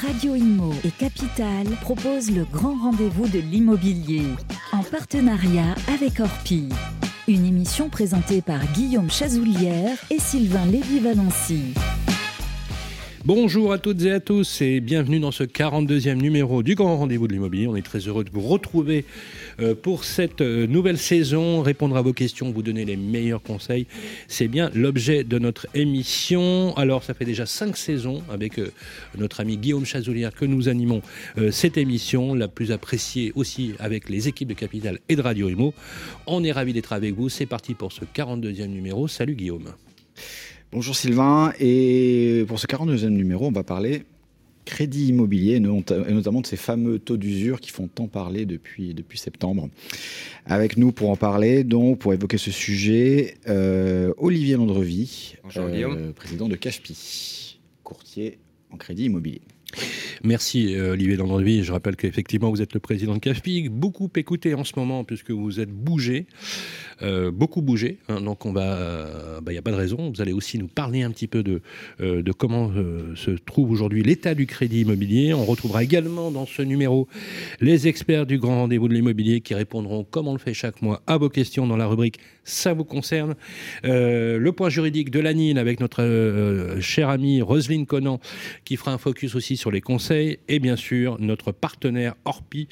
Radio Imo et Capital proposent le grand rendez-vous de l'immobilier en partenariat avec Orpi. Une émission présentée par Guillaume Chazoulière et Sylvain Lévy-Valency. Bonjour à toutes et à tous et bienvenue dans ce 42e numéro du Grand Rendez-vous de l'Immobilier. On est très heureux de vous retrouver pour cette euh, nouvelle saison, répondre à vos questions, vous donner les meilleurs conseils. C'est bien l'objet de notre émission. Alors, ça fait déjà cinq saisons avec euh, notre ami Guillaume Chazoulière que nous animons cette émission, la plus appréciée aussi avec les équipes de Capital et de Radio Imo. On est ravis d'être avec vous. C'est parti pour ce 42e numéro. Salut Guillaume. Bonjour Sylvain, et pour ce 42e numéro, on va parler crédit immobilier, et notamment de ces fameux taux d'usure qui font tant parler depuis, depuis septembre. Avec nous pour en parler, donc pour évoquer ce sujet, euh, Olivier Landrevie, euh, président de CAFPI, courtier en crédit immobilier. Merci euh, Olivier Landrevie. Je rappelle qu'effectivement vous êtes le président de CAFPI, beaucoup écouté en ce moment puisque vous êtes bougé. Euh, beaucoup bougé. Hein, donc on va, il bah, n'y a pas de raison. Vous allez aussi nous parler un petit peu de, euh, comment euh, se trouve aujourd'hui l'état du crédit immobilier. On retrouvera également dans ce numéro les experts du grand rendez-vous de l'immobilier qui répondront, comme on le fait chaque mois, à vos questions dans la rubrique Ça vous concerne. le point juridique de l'ANIL avec notre chère amie Roselyne Conan qui fera un focus aussi sur les conseils et bien sûr notre partenaire Orpi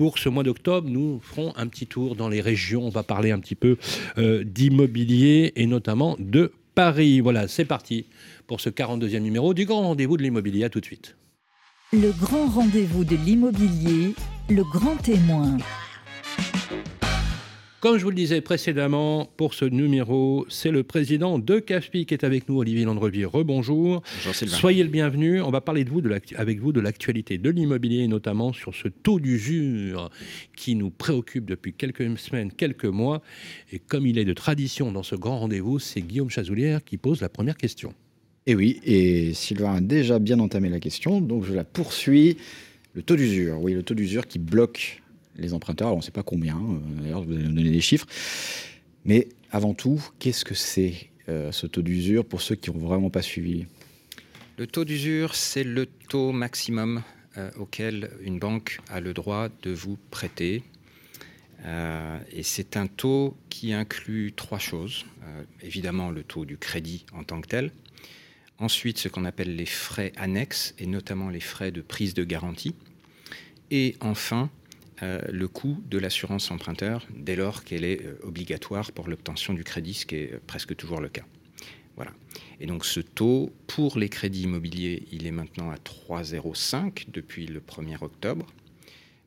pour ce mois d'octobre, nous ferons un petit tour dans les régions. On va parler un petit peu euh, d'immobilier et notamment de Paris. Voilà, c'est parti pour ce 42e numéro du grand rendez-vous de l'immobilier. À tout de suite. Le grand rendez-vous de l'immobilier, le grand témoin. Comme je vous le disais précédemment, pour ce numéro, c'est le président de CAFPI qui est avec nous, Olivier Landrevier. Rebonjour. Bonjour Soyez le bienvenu. On va parler de vous, de avec vous de l'actualité de l'immobilier, notamment sur ce taux d'usure qui nous préoccupe depuis quelques semaines, quelques mois. Et comme il est de tradition dans ce grand rendez-vous, c'est Guillaume Chazoulière qui pose la première question. Et oui, et Sylvain a déjà bien entamé la question, donc je la poursuis. Le taux d'usure, oui, le taux d'usure qui bloque les emprunteurs. on ne sait pas combien, euh, d'ailleurs, vous allez nous donner des chiffres. Mais avant tout, qu'est-ce que c'est euh, ce taux d'usure pour ceux qui n'ont vraiment pas suivi? Le taux d'usure, c'est le taux maximum euh, auquel une banque a le droit de vous prêter. et c'est un taux qui inclut trois choses. évidemment, le taux du crédit en tant que tel. Ensuite, ce qu'on appelle les frais annexes, et notamment les frais de prise de garantie. Et enfin, euh, le coût de l'assurance emprunteur dès lors qu'elle est euh, obligatoire pour l'obtention du crédit, ce qui est euh, presque toujours le cas. Voilà. Et donc ce taux, pour les crédits immobiliers, il est maintenant à 3,05 depuis le 1er octobre.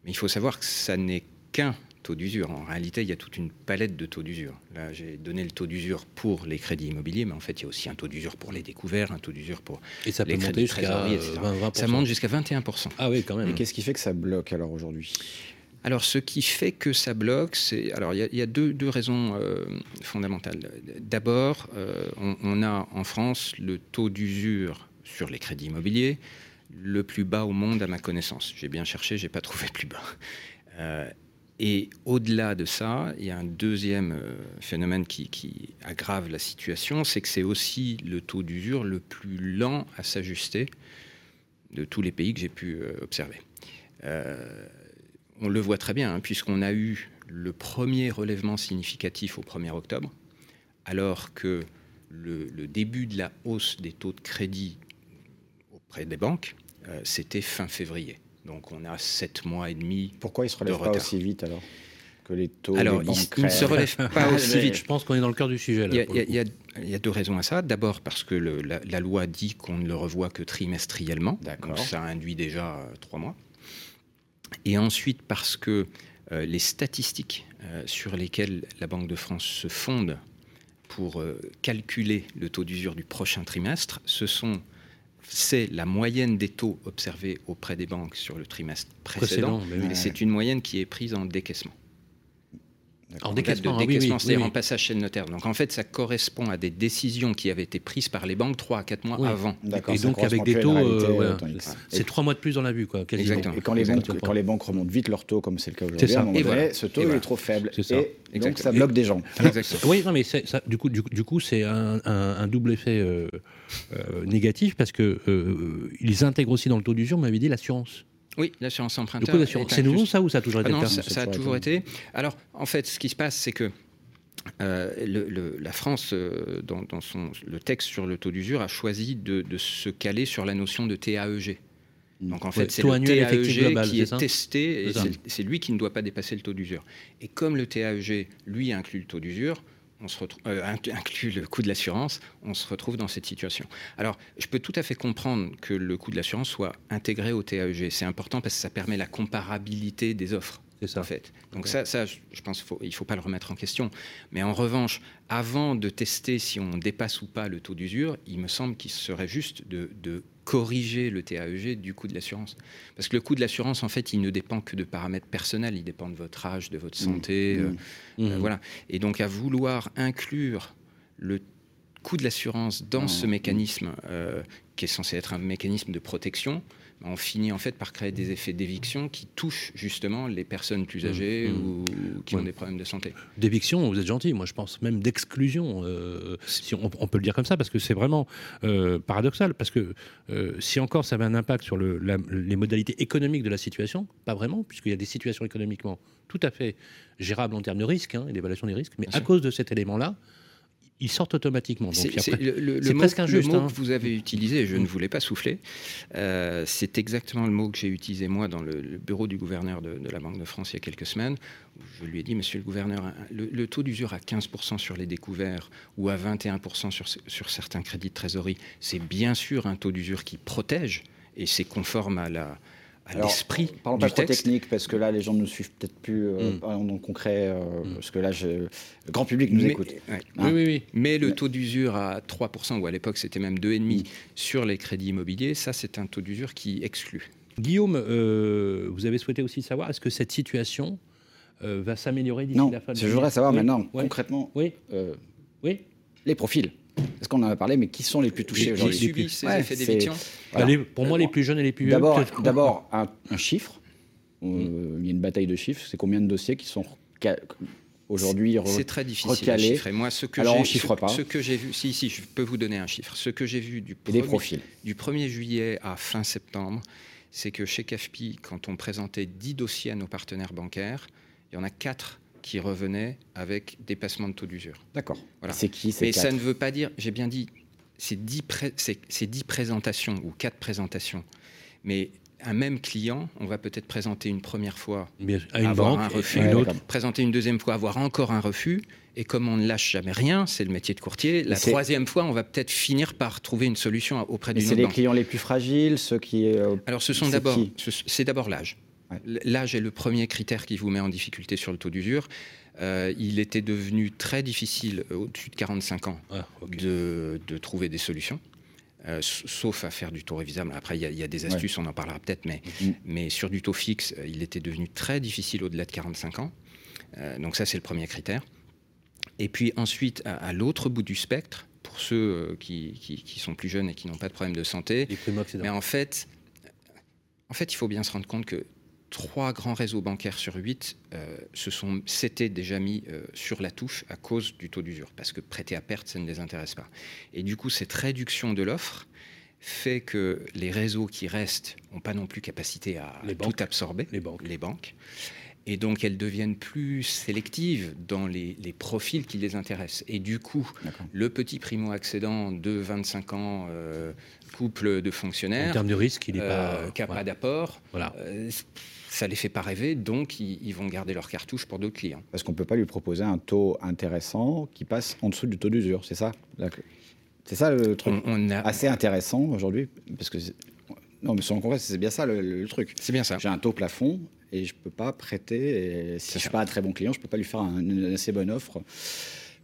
Mais il faut savoir que ça n'est qu'un taux d'usure. En réalité, il y a toute une palette de taux d'usure. Là, j'ai donné le taux d'usure pour les crédits immobiliers, mais en fait, il y a aussi un taux d'usure pour les découverts, un taux d'usure pour Et ça les crédits trésorerie, etc. Ça monte jusqu'à 21%. Ah oui, quand même. Et qu'est-ce qui fait que ça bloque alors aujourd'hui? Alors, ce qui fait que ça bloque, c'est. Alors, il y, a deux, raisons euh, fondamentales. D'abord, euh, on, a en France le taux d'usure sur les crédits immobiliers le plus bas au monde à ma connaissance. J'ai bien cherché, j'ai pas trouvé plus bas. Euh, et au-delà de ça, il y a un deuxième phénomène qui, qui aggrave la situation, c'est que c'est aussi le taux d'usure le plus lent à s'ajuster de tous les pays que j'ai pu observer on le voit très bien, hein, puisqu'on a eu le premier relèvement significatif au 1er octobre, alors que le, début de la hausse des taux de crédit auprès des banques, euh, c'était fin février. Donc on a sept mois et demi. Pourquoi ils se relèvent pas aussi vite alors que les taux Alors, ils ne se relèvent pas aussi vite. Je pense qu'on est dans le cœur du sujet. il, y a, deux raisons à ça. D'abord parce que la, loi dit qu'on ne le revoit que trimestriellement. Donc ça induit déjà euh, trois mois et ensuite parce que euh, les statistiques euh, sur lesquelles la Banque de France se fonde pour euh, calculer le taux d'usure du prochain trimestre, ce sont c'est la moyenne des taux observés auprès des banques sur le trimestre précédent, et c'est une moyenne qui est prise en décaissement. En décaissement, de ah oui, oui, c'est-à-dire oui, en passage chez le notaire. Donc en fait, ça correspond à des décisions qui avaient été prises par les banques 3 à 4 mois Oui. avant. Et donc avec des taux, euh, que- c'est trois mois de plus dans la vue, quoi. quasiment. Exactement. Et quand les, banques, quand les banques remontent vite leur taux, comme c'est le cas aujourd'hui, voilà. ce taux Et il voilà. est trop faible. C'est ça. Et donc ça bloque des gens. Oui, non, mais ça, du coup, du, du coup, c'est un, un- un double effet euh, euh, négatif parce que euh, ils intègrent aussi dans le taux d'usure, vous m'avez dit l'assurance. Oui, l'assurance emprunteur. est c'est nouveau ça ou ça a toujours été Ah non, le cas ça, a toujours été. Alors, en fait, ce qui se passe, c'est que euh, le- le- la France, euh, dans, dans son, le texte sur le taux d'usure, a choisi de, de se caler sur la notion de TAEG. Donc en fait, Ouais, c'est taux le TAEG global, qui est ça testé et c'est lui qui ne doit pas dépasser le taux d'usure. Et comme le TAEG, lui, inclut le taux d'usure, on se retrouve, euh, le coût de l'assurance, on se retrouve dans cette situation. Alors, je peux tout à fait comprendre que le coût de l'assurance soit intégré au TAEG. C'est important parce que ça permet la comparabilité des offres. Ça. En fait. Donc ça, ça, je je pense qu'il ne faut pas le remettre en question. Mais en revanche, avant de tester si on dépasse ou pas le taux d'usure, il me semble qu'il serait juste de, de corriger le TAEG du coût de l'assurance. Parce que le coût de l'assurance, en fait, il ne dépend que de paramètres personnels. Il dépend de votre âge, de votre santé. Mmh. euh, euh, voilà. Et donc, à vouloir inclure le coût de l'assurance dans Mmh. ce mécanisme, euh, qui est censé être un mécanisme de protection, on finit en fait par créer des effets d'éviction qui touchent justement les personnes plus âgées Mmh. ou qui ont des problèmes de santé. D'éviction, vous êtes gentil. Moi, je pense même d'exclusion, euh, si on, on peut le dire comme ça, parce que c'est vraiment euh, paradoxal. Parce que euh, si encore ça avait un impact sur le- la- les modalités économiques de la situation, pas vraiment, puisqu'il y a des situations économiquement tout à fait gérables en termes de risques hein, et d'évaluation des risques, mais Bien à sûr. cause de cet élément-là, ils sortent automatiquement. C'est le, le- le presque le injuste, mot hein. que vous avez utilisé, et je ne voulais pas souffler, euh, c'est exactement le mot que j'ai utilisé moi dans le, le bureau du gouverneur de, de la Banque de France il y a quelques semaines. Je lui ai dit, Monsieur le gouverneur, le, le taux d'usure à 15% sur les découverts ou à 21% sur, sur certains crédits de trésorerie, c'est bien sûr un taux d'usure qui protège et c'est conforme à la à l'esprit Parlons du pas trop texte. technique parce que là, les gens ne nous suivent peut-être plus euh, Mm. parlons dans le concret, euh, Mm. parce que là, je- le grand public nous Mais- écoute. ouais. Hein Oui, oui, oui. Mais le taux d'usure à 3%, ou à l'époque c'était même 2,5% Mm. sur les crédits immobiliers, ça c'est un taux d'usure qui exclut. Guillaume, euh, vous avez souhaité aussi savoir, est-ce que cette situation euh, va s'améliorer d'ici Non, la fin de je l'année voudrais savoir Oui, maintenant, oui, concrètement, Oui, euh, oui. les profils. Parce qu'on en a parlé, mais qui sont les plus touchés aujourd'hui subi ces Ouais, effets d'éviction. Voilà. Bah, pour moi, les plus jeunes et les plus vieux. D'abord, un, un chiffre. Mm. Il y a une bataille de chiffres. C'est combien de dossiers qui sont aujourd'hui re- C'est très difficile recalé. à chiffrer. Moi, ce que Alors, on chiffre ce- pas. Ce que j'ai vu, si, si, je peux vous donner un chiffre. Ce que j'ai vu du des profils. du 1er juillet à fin septembre, c'est que chez CAFPI, quand on présentait 10 dossiers à nos partenaires bancaires, il y en a 4 qui revenaient avec dépassement de taux d'usure. D'accord. Voilà. C'est qui ces Mais ça ne veut pas dire, j'ai bien dit, c'est 10, pré- c'est- c'est 10 présentations ou 4 présentations. Mais un même client, on va peut-être présenter une première fois, Bien, à une avoir banque un et refus. une autre. présenter une deuxième fois, avoir encore un refus. Et comme on ne lâche jamais rien, c'est le métier de courtier, la c'est- troisième fois, on va peut-être finir par trouver une solution auprès d'une c'est autre les banque. clients les plus fragiles, ceux qui. euh, Alors, ce sont C'est d'abord, c'est d'abord l'âge. L'âge est le premier critère qui vous met en difficulté sur le taux d'usure. Euh, il était devenu très difficile euh, au-dessus de 45 ans Ah, de, de trouver des solutions, euh, sauf à faire du taux révisable. Après, il y, a- il y a des astuces, on en parlera peut-être, mais, Mm. mais sur du taux fixe, il était devenu très difficile au-delà de 45 ans. Euh, donc ça, c'est le premier critère. Et puis ensuite, à, à l'autre bout du spectre, pour ceux qui, qui- qui sont plus jeunes et qui n'ont pas de problème de santé, mais en fait, en fait, il faut bien se rendre compte que trois grands réseaux bancaires sur huit euh, se sont, s'étaient déjà mis euh, sur la touche à cause du taux d'usure, parce que prêter à perte, ça ne les intéresse pas. Et du coup, cette réduction de l'offre fait que les réseaux qui restent n'ont pas non plus capacité à Les tout absorber, Les banques. les banques. Et donc, elles deviennent plus sélectives dans les, les profils qui les intéressent. Et du coup, le petit primo-accédant de 25 ans, euh, couple de En fonctionnaires, termes de risque, il n'est euh, pas. qui n'a ouais. pas d'apport, Voilà. Ça les fait pas rêver, donc ils, ils vont garder leur cartouche pour d'autres clients. Parce qu'on ne peut pas lui proposer un taux intéressant qui passe en dessous du taux d'usure, c'est ça C'est ça le truc On, on a, assez intéressant aujourd'hui Parce que. Non, mais sans concret, c'est bien ça le, le truc. c'est bien ça. J'ai un taux plafond et je ne peux pas prêter. Et si je ne suis pas un très bon client, je ne peux pas lui faire un- une assez bonne offre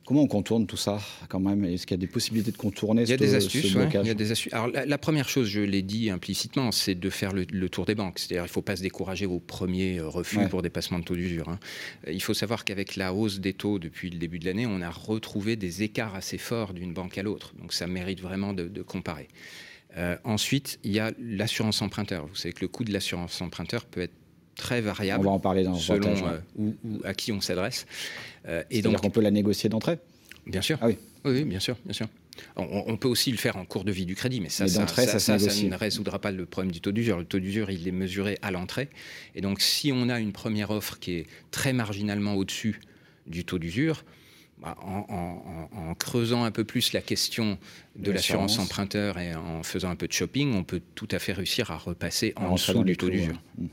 Comment on contourne tout ça quand même? Est-ce qu'il y a des possibilités de contourner Il y a des astuces. il y a des astuces. Alors la, première chose, je l'ai dit implicitement, c'est de faire le, tour des banques. C'est-à-dire il ne faut pas se décourager au premier euh, refus pour dépassement de taux d'usure. Hein. Euh, il faut savoir qu'avec la hausse des taux depuis le début de l'année, on a retrouvé des écarts assez forts d'une banque à l'autre. Donc ça mérite vraiment de, comparer. Euh, ensuite, il y a l'assurance emprunteur. Vous savez que le coût de l'assurance emprunteur peut être très variable. On va en parler dans selon où, à qui on s'adresse. Euh, et donc, on peut la négocier d'entrée Bien sûr. Ah oui. oui. bien sûr, bien sûr. On, peut aussi le faire en cours de vie du crédit, mais ça, ça, ça, ne résoudra pas le problème du taux d'usure. Le taux d'usure, il est mesuré à l'entrée. Et donc, si on a une première offre qui est très marginalement au-dessus du taux d'usure, bah, en, creusant un peu plus la question de l'assurance emprunteur et en faisant un peu de shopping, on peut tout à fait réussir à repasser en, dessous du taux d'usure. Mmh.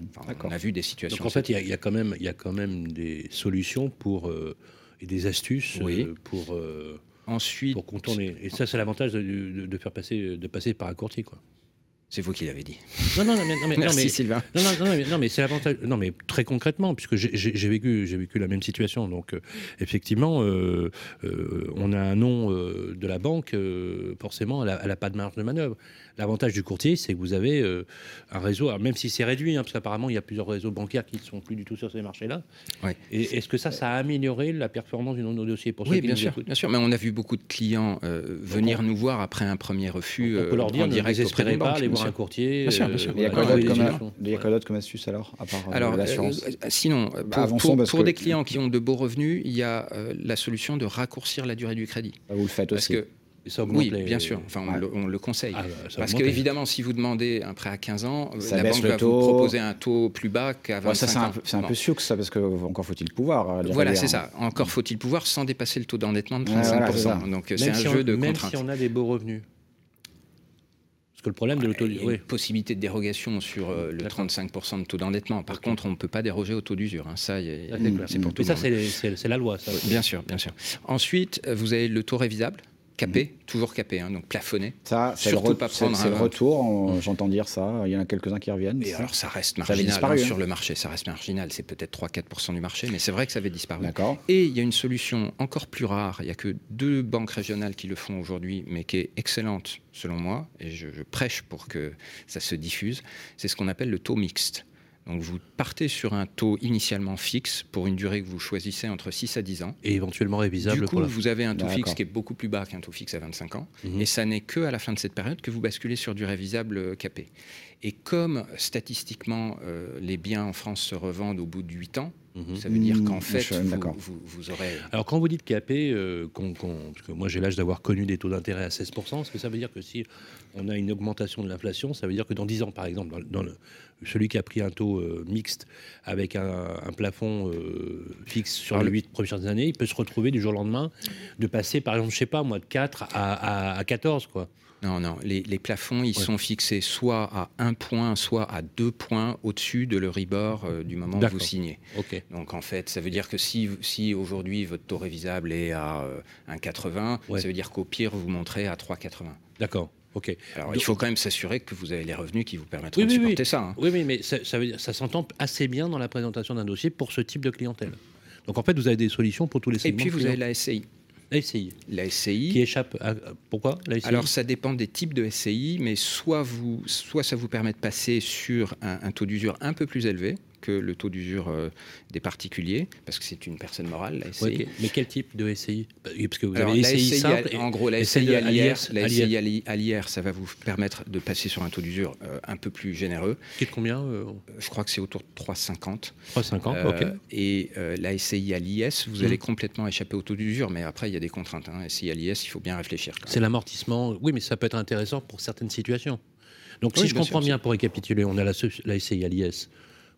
on a vu des situations. Donc en fait, il y, a quand même, il y a quand même des solutions pour euh, et des astuces euh, pour. Euh, Ensuite, pour contourner. Et ça, c'est l'avantage de, de, faire passer, de passer par un courtier, quoi. C'est vous qui l'avez dit. Non, non, non, mais, non, mais Merci, mais, Sylvain. Non, non, non, non mais c'est l'avantage. Non, mais très concrètement, puisque j'ai vécu, j'ai vécu la même situation. Donc, euh, effectivement, euh, euh, on a un nom de la banque, forcément, elle n'a pas de marge de manœuvre. L'avantage du courtier, c'est que vous avez un réseau, même si c'est réduit, hein, parce qu'apparemment, il y a plusieurs réseaux bancaires qui ne sont plus du tout sur ces marchés-là. Ouais. Et est-ce que ça, ça a amélioré la performance de nos dossiers pour Oui, bien sûr, bien sûr. Mais on a vu beaucoup de clients venir nous voir après un premier refus. On peut leur dire, en direct, ne pas, les un courtier. Bien sûr, bien sûr. Il y a quoi d'autre comme, astuce alors, à part euh, alors, l'assurance euh, Sinon, euh, bah, pour, des clients qui ont de beaux revenus, il y a la solution de raccourcir la durée du crédit. Ah, vous le faites aussi. Parce que oui, bien sûr. Enfin, on, le, conseille. Ah, Parce que, évidemment, si vous demandez un prêt à 15 ans, la banque va vous proposer un taux plus bas qu'à 25 ça, ans. C'est un, peu sûr que ça, parce que encore faut-il pouvoir. Voilà, c'est ça. Encore faut-il pouvoir sans dépasser le taux d'endettement de 35%. Donc, c'est un jeu de contraintes. Même si on a des beaux revenus le problème de l'auto Il y a une possibilité de dérogation sur euh, le 35% de taux d'endettement. Par contre, on ne peut pas déroger au taux d'usure. Hein. Ça, c'est pour tout ça, c'est la loi. Ça. Bien sûr, bien sûr. Ensuite, euh, vous avez le taux révisable capé, toujours capé, hein, donc plafonné. Ça, c'est le, pas prendre le retour, j'entends dire ça, il y en a quelques-uns qui reviennent. Et alors ça reste marginal hein, sur le marché, ça reste marginal, c'est peut-être 3-4% du marché, mais c'est vrai que ça avait disparu. Et il y a une solution encore plus rare, il n'y a que deux banques régionales qui le font aujourd'hui, mais qui est excellente selon moi, et je prêche pour que ça se diffuse, c'est ce qu'on appelle le taux mixte. Donc vous partez sur un taux initialement fixe pour une durée que vous choisissez entre 6 à 10 ans. Et éventuellement révisable. Du coup, vous avez un taux fixe qui est beaucoup plus bas qu'un taux fixe à 25 ans. Mhm. Et ça n'est que à la fin de cette période que vous basculez sur du révisable capé. Et comme statistiquement euh, les biens en France se revendent au bout de 8 ans, mhm. ça veut dire qu'en mmh, fait, vous, aurez... Alors quand vous dites capé, euh, parce que moi j'ai l'âge d'avoir connu des taux d'intérêt à 16%, est-ce que ça veut dire que si on a une augmentation de l'inflation, ça veut dire que dans 10 ans par exemple, dans, le, celui qui a pris un taux euh, mixte avec un, plafond fixe sur les 8 premières années, il peut se retrouver du jour au lendemain de passer par exemple, je sais pas moi, de 4 à, à, à 14 quoi. Non, non, les, plafonds, ils sont fixés soit à un point, soit à deux points au-dessus de l'Euribor euh, du moment où vous signez. Donc en fait, ça veut dire que si, si aujourd'hui votre taux révisable est à 1,80, euh, ça veut dire qu'au pire, vous montrez à 3,80. D'accord. Ok. Alors, il faut quand même s'assurer que vous avez les revenus qui vous permettront de supporter ça. Hein. Oui, oui, mais ça, ça, ça s'entend assez bien dans la présentation d'un dossier pour ce type de clientèle. Donc en fait, vous avez des solutions pour tous les segments. Et puis vous avez la SCI. La SCI. La SCI. Qui échappe à... Pourquoi? La SCI Alors ça dépend des types de SCI, mais soit, vous, soit ça vous permet de passer sur un taux d'usure un peu plus élevé, que le taux d'usure euh, des particuliers, parce que c'est une personne morale, la SCI. mais quel type de SCI Parce que vous avez la SCI, simple en gros, la SCI à l'IR, ça va vous permettre de passer sur un taux d'usure euh, un peu plus généreux. Qui est de combien euh Je crois que c'est autour de 3,50. 3,50, ok. Et la SCI à l'IS, vous allez mmh. complètement échapper au taux d'usure, mais après, il y a des contraintes. Hein. SCI à l'IS, il faut bien réfléchir. C'est l'amortissement, oui, mais ça peut être intéressant pour certaines situations. Donc, si je comprends bien, pour récapituler, on a la, la SCI à l'IS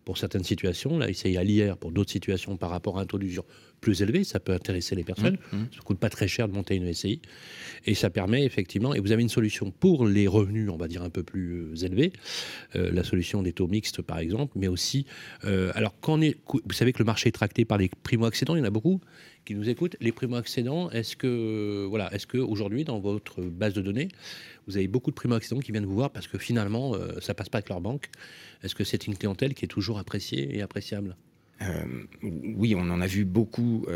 pour certaines situations. Là, il à l'IR pour d'autres situations par rapport à un taux d'usure plus élevé. Ça peut intéresser les personnes. Mmh, mmh. Ça ne coûte pas très cher de monter une SCI. Et ça permet effectivement, et vous avez une solution pour les revenus, on va dire, un peu plus euh, élevés, euh, la solution des taux mixtes par exemple, mais aussi, euh, alors quand est, vous savez que le marché est tracté par les primo-accédants, il y en a beaucoup qui nous écoutent. Les primo-accédants, est-ce que, voilà, est-ce qu'aujourd'hui, dans votre base de données, vous avez beaucoup de primo-accédants qui viennent vous voir parce que finalement, ça passe pas avec leur banque? Est-ce que c'est une clientèle qui est toujours appréciée et appréciable? Oui, on en a vu beaucoup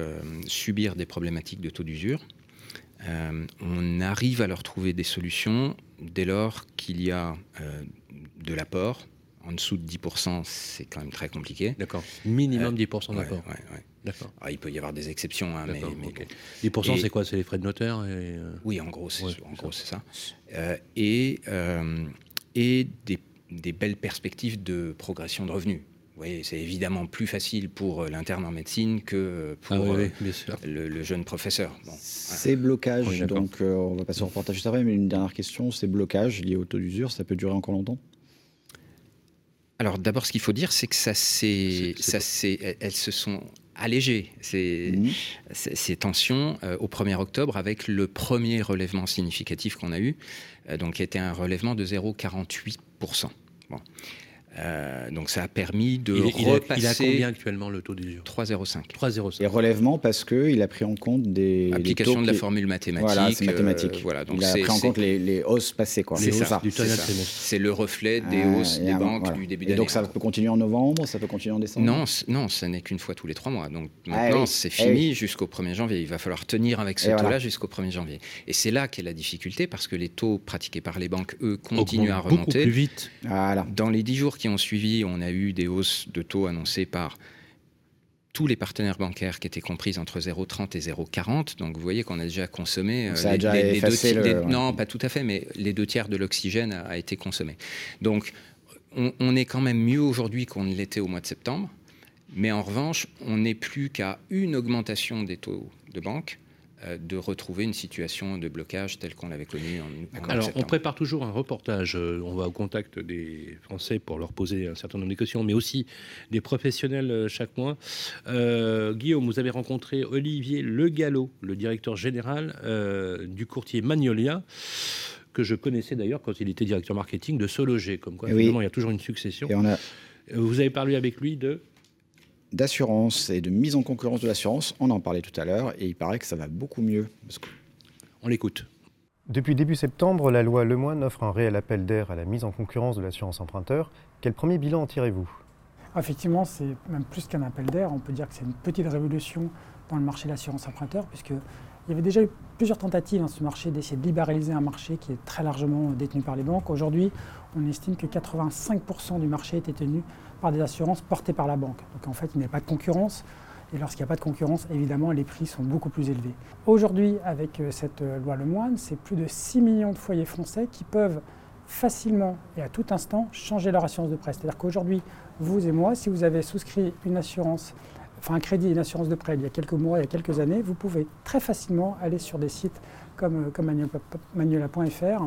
subir des problématiques de taux d'usure. on arrive à leur trouver des solutions dès lors qu'il y a de l'apport. En dessous de 10%, c'est quand même très compliqué. D'accord. Minimum 10% d'apport. D'accord. Ah, il peut y avoir des exceptions, hein, mais, 10%, c'est quoi? C'est les frais de notaire et... Oui, en gros, c'est ça. et et des, belles perspectives de progression de revenus. Oui, c'est évidemment plus facile pour l'interne en médecine que pour ah euh, le, jeune professeur. Ces blocages, donc euh, on va passer au reportage juste après, mais une dernière question, ces blocages liés au taux d'usure, ça peut durer encore longtemps? Alors d'abord, ce qu'il faut dire, c'est que ça, c'est, ça, c'est, elles se sont allégées ces, mmh. ces tensions euh, au 1er octobre avec le premier relèvement significatif qu'on a eu, euh, donc qui était un relèvement de 0,48%. Bon. Euh, donc ça a permis de il, repasser. Il a, combien actuellement le taux d'usure? 3,05. 3,05. Et relèvement parce qu'il a pris en compte des. Application de la formule mathématique. Voilà, c'est mathématique. Euh, voilà, donc il a pris en compte les, les, hausses passées. C'est ça. C'est le reflet des ah, hausses des banques du début d'année. Et donc ça peut continuer en novembre, ça peut continuer en décembre? Non, non, ça n'est qu'une fois tous les trois mois. Donc ah maintenant, c'est eh fini jusqu'au 1er janvier. Il va falloir tenir avec ce taux-là jusqu'au 1er janvier. Et c'est là qu'est la difficulté parce que les taux pratiqués par les banques, eux, continuent à remonter. Beaucoup plus vite. Dans les dix jours qui ont suivi, on a eu des hausses de taux annoncées par tous les partenaires bancaires qui étaient comprises entre 0,30 et 0,40. Donc vous voyez qu'on a déjà consommé les, deux, Non, pas tout à fait, mais les deux tiers de l'oxygène a, été consommé. Donc on, on est quand même mieux aujourd'hui qu'on ne l'était au mois de septembre. Mais en revanche, on n'est plus qu'à une augmentation des taux de banque euh, de retrouver une situation de blocage telle qu'on l'avait connue en, Alors, on prépare toujours un reportage. Euh, on va au contact des Français pour leur poser un certain nombre de questions, mais aussi des professionnels euh, chaque mois. Guillaume, vous avez rencontré Olivier Le Gallo, le directeur général du courtier Magnolia que je connaissais d'ailleurs quand il était directeur marketing de Sologer. Comme quoi, il y a toujours une succession. Et on a... Vous avez parlé avec lui de d'assurance et de mise en concurrence de l'assurance. On en parlait tout à l'heure et il paraît que ça va beaucoup mieux. On l'écoute. Depuis début septembre, la loi Lemoine offre un réel appel d'air à la mise en concurrence de l'assurance emprunteur. Quel premier bilan en tirez-vous? Effectivement, c'est même plus qu'un appel d'air. On peut dire que c'est une petite révolution dans le marché de l'assurance emprunteur, puisque il y avait déjà eu plusieurs tentatives dans ce marché d'essayer de libéraliser un marché qui est très largement détenu par les banques. Aujourd'hui, on estime que 85% du marché était tenu par des assurances portées par la banque. Donc en fait, il n'y a pas de concurrence. Et lorsqu'il n'y a pas de concurrence, évidemment, les prix sont beaucoup plus élevés. Aujourd'hui, avec euh, cette euh, loi Lemoine, c'est plus de 6 millions de foyers français qui peuvent facilement et à tout instant changer leur assurance de prêt. C'est-à-dire qu'aujourd'hui, vous et moi, si vous avez souscrit une assurance, enfin un crédit et une assurance de prêt il y a quelques mois, il y a quelques années, vous pouvez très facilement aller sur des sites comme, euh, comme manuela.fr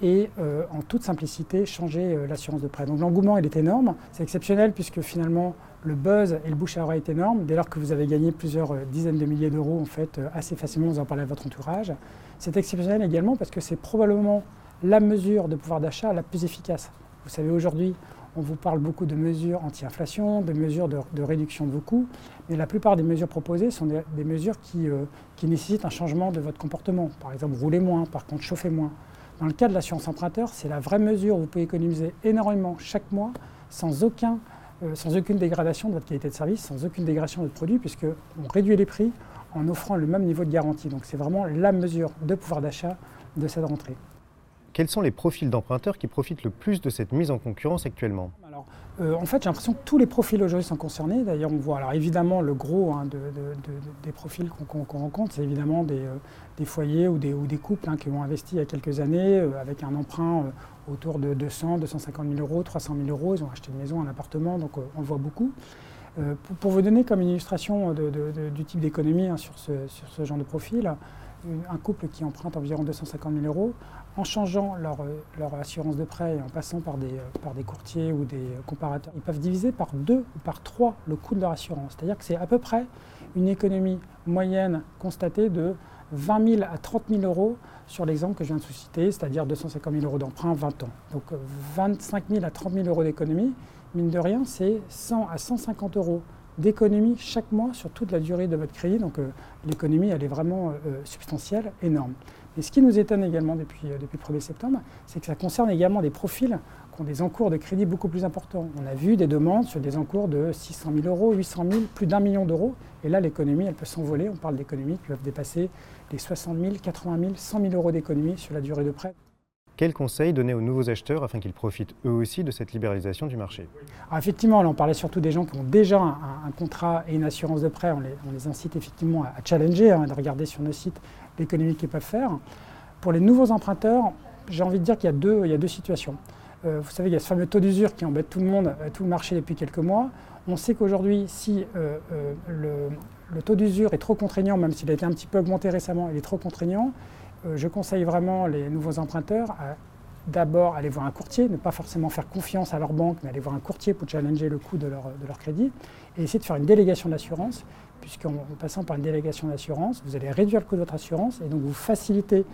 et euh, en toute simplicité changer euh, l'assurance de prêt. Donc l'engouement il est énorme, c'est exceptionnel puisque finalement le buzz et le bouche à oreille est énorme. Dès lors que vous avez gagné plusieurs euh, dizaines de milliers d'euros en fait assez facilement, vous en parlez à votre entourage. C'est exceptionnel également parce que c'est probablement la mesure de pouvoir d'achat la plus efficace. Vous savez aujourd'hui on vous parle beaucoup de mesures anti-inflation, de mesures de, réduction de vos coûts, mais la plupart des mesures proposées sont des, mesures qui, qui nécessitent un changement de votre comportement. Par exemple, rouler moins, par contre, chauffer moins. Dans le cas de l'assurance emprunteur, c'est la vraie mesure où vous pouvez économiser énormément chaque mois euh, sans aucune dégradation de votre qualité de service, sans aucune dégradation de votre produit, puisqu'on réduit les prix en offrant le même niveau de garantie. Donc c'est vraiment la mesure de pouvoir d'achat de cette rentrée. Quels sont les profils d'emprunteurs qui profitent le plus de cette mise en concurrence actuellement? Euh, En fait, j'ai l'impression que tous les profils aujourd'hui sont concernés. D'ailleurs, on voit alors évidemment le gros hein, des profils qu'on rencontre, c'est évidemment des, euh, foyers ou des, ou des couples hein, qui ont investi il y a quelques années euh, avec un emprunt autour de 200, 250 000 euros, 300 000 euros. Ils ont acheté une maison, un appartement, donc on voit beaucoup. Pour, vous donner comme une illustration du type d'économie hein, sur, ce, sur ce genre de profil, un couple qui emprunte environ 250 000 euros en changeant leur, leur, assurance de prêt et en passant par des, des courtiers ou des comparateurs, ils peuvent diviser par deux ou par trois le coût de leur assurance. C'est-à-dire que c'est à peu près une économie moyenne constatée de 20 000 à 30 000 euros sur l'exemple que je viens de susciter, c'est-à-dire 250 000 euros d'emprunt, 20 ans. Donc 25 000 à 30 000 euros d'économie, mine de rien, c'est 100 à 150 euros d'économie chaque mois sur toute la durée de votre crédit. Donc euh, l'économie, elle est vraiment euh, euh, substantielle, énorme. Et ce qui nous étonne également depuis, depuis le 1er septembre, c'est que ça concerne également des profils qui ont des encours de crédit beaucoup plus importants. On a vu des demandes sur des encours de 600 000 euros, 800 000, plus d'un million d'euros. Et là, l'économie, elle peut s'envoler. On parle d'économies qui peuvent dépasser les 60 000, 80 000, 100 000 euros d'économie sur la durée de prêt. Quels conseils donner aux nouveaux acheteurs afin qu'ils profitent eux aussi de cette libéralisation du marché? Alors Effectivement, là, on parlait surtout des gens qui ont déjà un, contrat et une assurance de prêt. On les, incite effectivement à, challenger, hein, de regarder sur nos sites l'économie qu'ils peuvent faire. Pour les nouveaux emprunteurs, j'ai envie de dire qu'il y a deux, il y a deux situations. Euh, vous savez, il y a ce fameux taux d'usure qui embête tout le monde, euh, tout le marché depuis quelques mois. On sait qu'aujourd'hui, si euh, le, taux d'usure est trop contraignant, même s'il a été un petit peu augmenté récemment, il est trop contraignant, je conseille vraiment les nouveaux emprunteurs à d'abord aller voir un courtier, ne pas forcément faire confiance à leur banque, mais aller voir un courtier pour challenger le coût de leur, de leur crédit, et essayer de faire une délégation d'assurance, puisqu'en passant par une délégation d'assurance, vous allez réduire le coût de votre assurance, et donc vous facilitez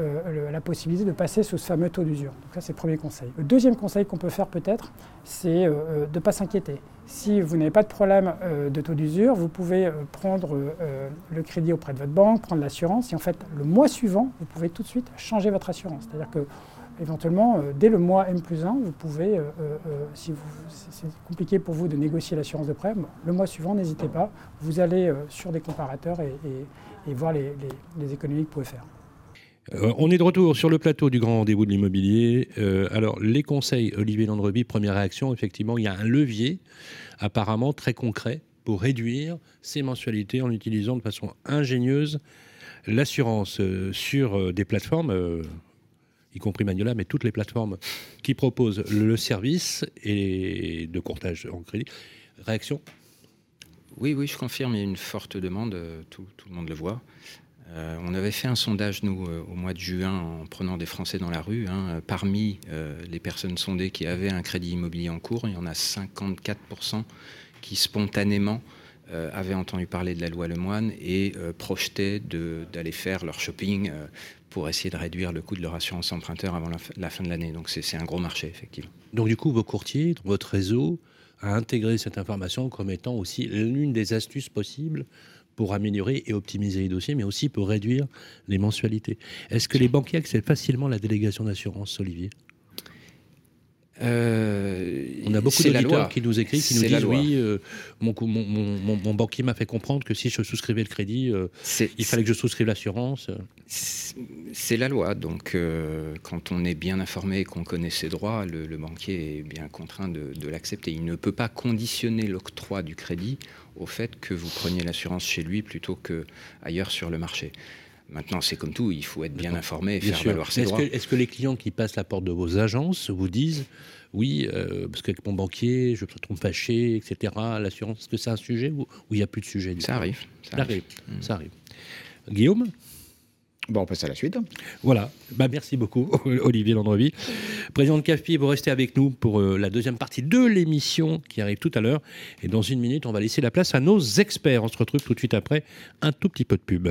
euh, la possibilité de passer sous ce fameux taux d'usure. Donc ça, c'est le premier conseil. Le deuxième conseil qu'on peut faire peut-être, c'est euh, euh, de ne pas s'inquiéter. Si vous n'avez pas de problème de taux d'usure, vous pouvez prendre le crédit auprès de votre banque, prendre l'assurance, et en fait, le mois suivant, vous pouvez tout de suite changer votre assurance. C'est-à-dire que éventuellement, dès le mois M plus 1, vous pouvez, si c'est compliqué pour vous de négocier l'assurance de prêt, le mois suivant, n'hésitez pas, vous allez sur des comparateurs et, voir les, économies que vous pouvez faire. Euh, on est de retour sur le plateau du grand rendez-vous de l'immobilier. Euh, alors, les conseils, Olivier Landreby, première réaction, effectivement, il y a un levier apparemment très concret pour réduire ces mensualités en utilisant de façon ingénieuse l'assurance euh, sur des plateformes, y compris Magnola, mais toutes les plateformes qui proposent le service et de courtage en crédit. Réaction? Oui, oui, je confirme, il y a une forte demande, tout le monde le voit. Euh, on avait fait un sondage, nous, euh, au mois de juin, en prenant des Français dans la rue. Hein. parmi euh, les personnes sondées qui avaient un crédit immobilier en cours, il y en a 54% qui spontanément avaient entendu parler de la loi Lemoine et projetaient d'aller faire leur shopping pour essayer de réduire le coût de leur assurance emprunteur avant la, fin de l'année. Donc c'est un gros marché, effectivement. Donc du coup, vos courtiers, votre réseau, a intégré cette information comme étant aussi l'une des astuces possibles pour améliorer et optimiser les dossiers, mais aussi pour réduire les mensualités. Est-ce que les banquiers accèdent facilement la délégation d'assurance, Olivier? Euh, on a beaucoup d'auditeurs qui nous écrivent, qui nous disent oui, euh, mon, mon, banquier m'a fait comprendre que si je souscrivais le crédit, euh, il fallait que je souscrive l'assurance. C'est la loi, donc quand on est bien informé et qu'on connaît ses droits, le, banquier est bien contraint de, de l'accepter. Il ne peut pas conditionner l'octroi du crédit au fait que vous preniez l'assurance chez lui plutôt qu'ailleurs sur le marché. Maintenant, c'est comme tout, il faut être bien informé et faire valoir ses droits. Est-ce que les clients qui passent la porte de vos agences vous disent oui, euh, parce qu'avec mon banquier, je me trompe fâché, etc. L'assurance, est-ce que c'est un sujet ou il n'y a plus de sujet Ça arrive. Ça arrive. Ça arrive. Guillaume? Bon, on passe à la suite. Voilà. Bah, merci beaucoup, Olivier Landrevi. Président de CAFPI, vous restez avec nous pour euh, la deuxième partie de l'émission qui arrive tout à l'heure. Et dans une minute, on va laisser la place à nos experts. On se retrouve tout de suite après un tout petit peu de pub.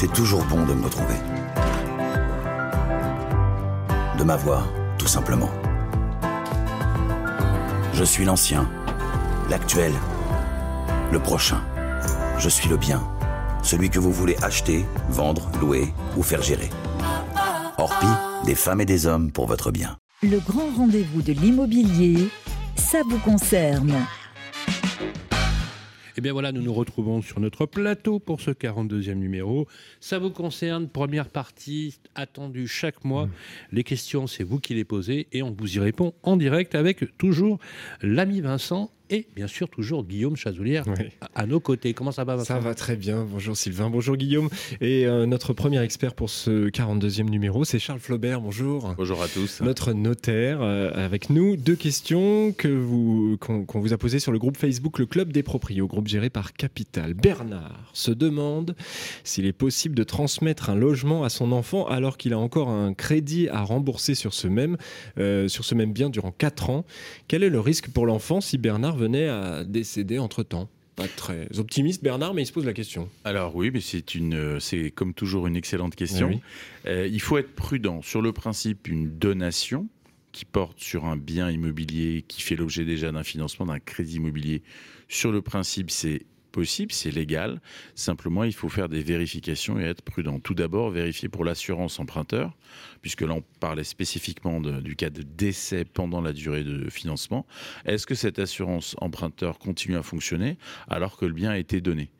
c'est toujours bon de me retrouver. De m'avoir, tout simplement. Je suis l'ancien, l'actuel, le prochain. Je suis le bien, celui que vous voulez acheter, vendre, louer ou faire gérer. Orpi, des femmes et des hommes pour votre bien. Le grand rendez-vous de l'immobilier, ça vous concerne. Eh bien voilà, nous nous retrouvons sur notre plateau pour ce 42e numéro. Ça vous concerne, première partie attendue chaque mois. Mmh. Les questions, c'est vous qui les posez et on vous y répond en direct avec toujours l'ami Vincent et bien sûr toujours Guillaume Chazoulière à, nos côtés. Comment ça va Ça va très bien. Bonjour Sylvain, bonjour Guillaume. Et euh, notre premier expert pour ce 42e numéro, c'est Charles Flaubert. Bonjour. Bonjour à tous. Notre notaire euh, avec nous. Deux questions que vous qu'on vous a posées sur le groupe Facebook Le Club des Proprios, groupe géré par Capital. Bernard se demande s'il est possible de transmettre un logement à son enfant alors qu'il a encore un crédit à rembourser sur ce même, euh, sur ce même bien durant 4 ans. Quel est le risque pour l'enfant si Bernard venait à décéder entre-temps pas très optimiste Bernard, mais il se pose la question. Alors oui, mais c'est une, c'est comme toujours une excellente question. Euh, il faut être prudent sur le principe une donation qui porte sur un bien immobilier qui fait l'objet déjà d'un financement d'un crédit immobilier. Sur le principe, c'est possible, c'est légal. Simplement, il faut faire des vérifications et être prudent. Tout d'abord, vérifier pour l'assurance emprunteur, puisque là, on parlait spécifiquement du cas de décès pendant la durée de financement. Est-ce que cette assurance emprunteur continue à fonctionner alors que le bien a été donné?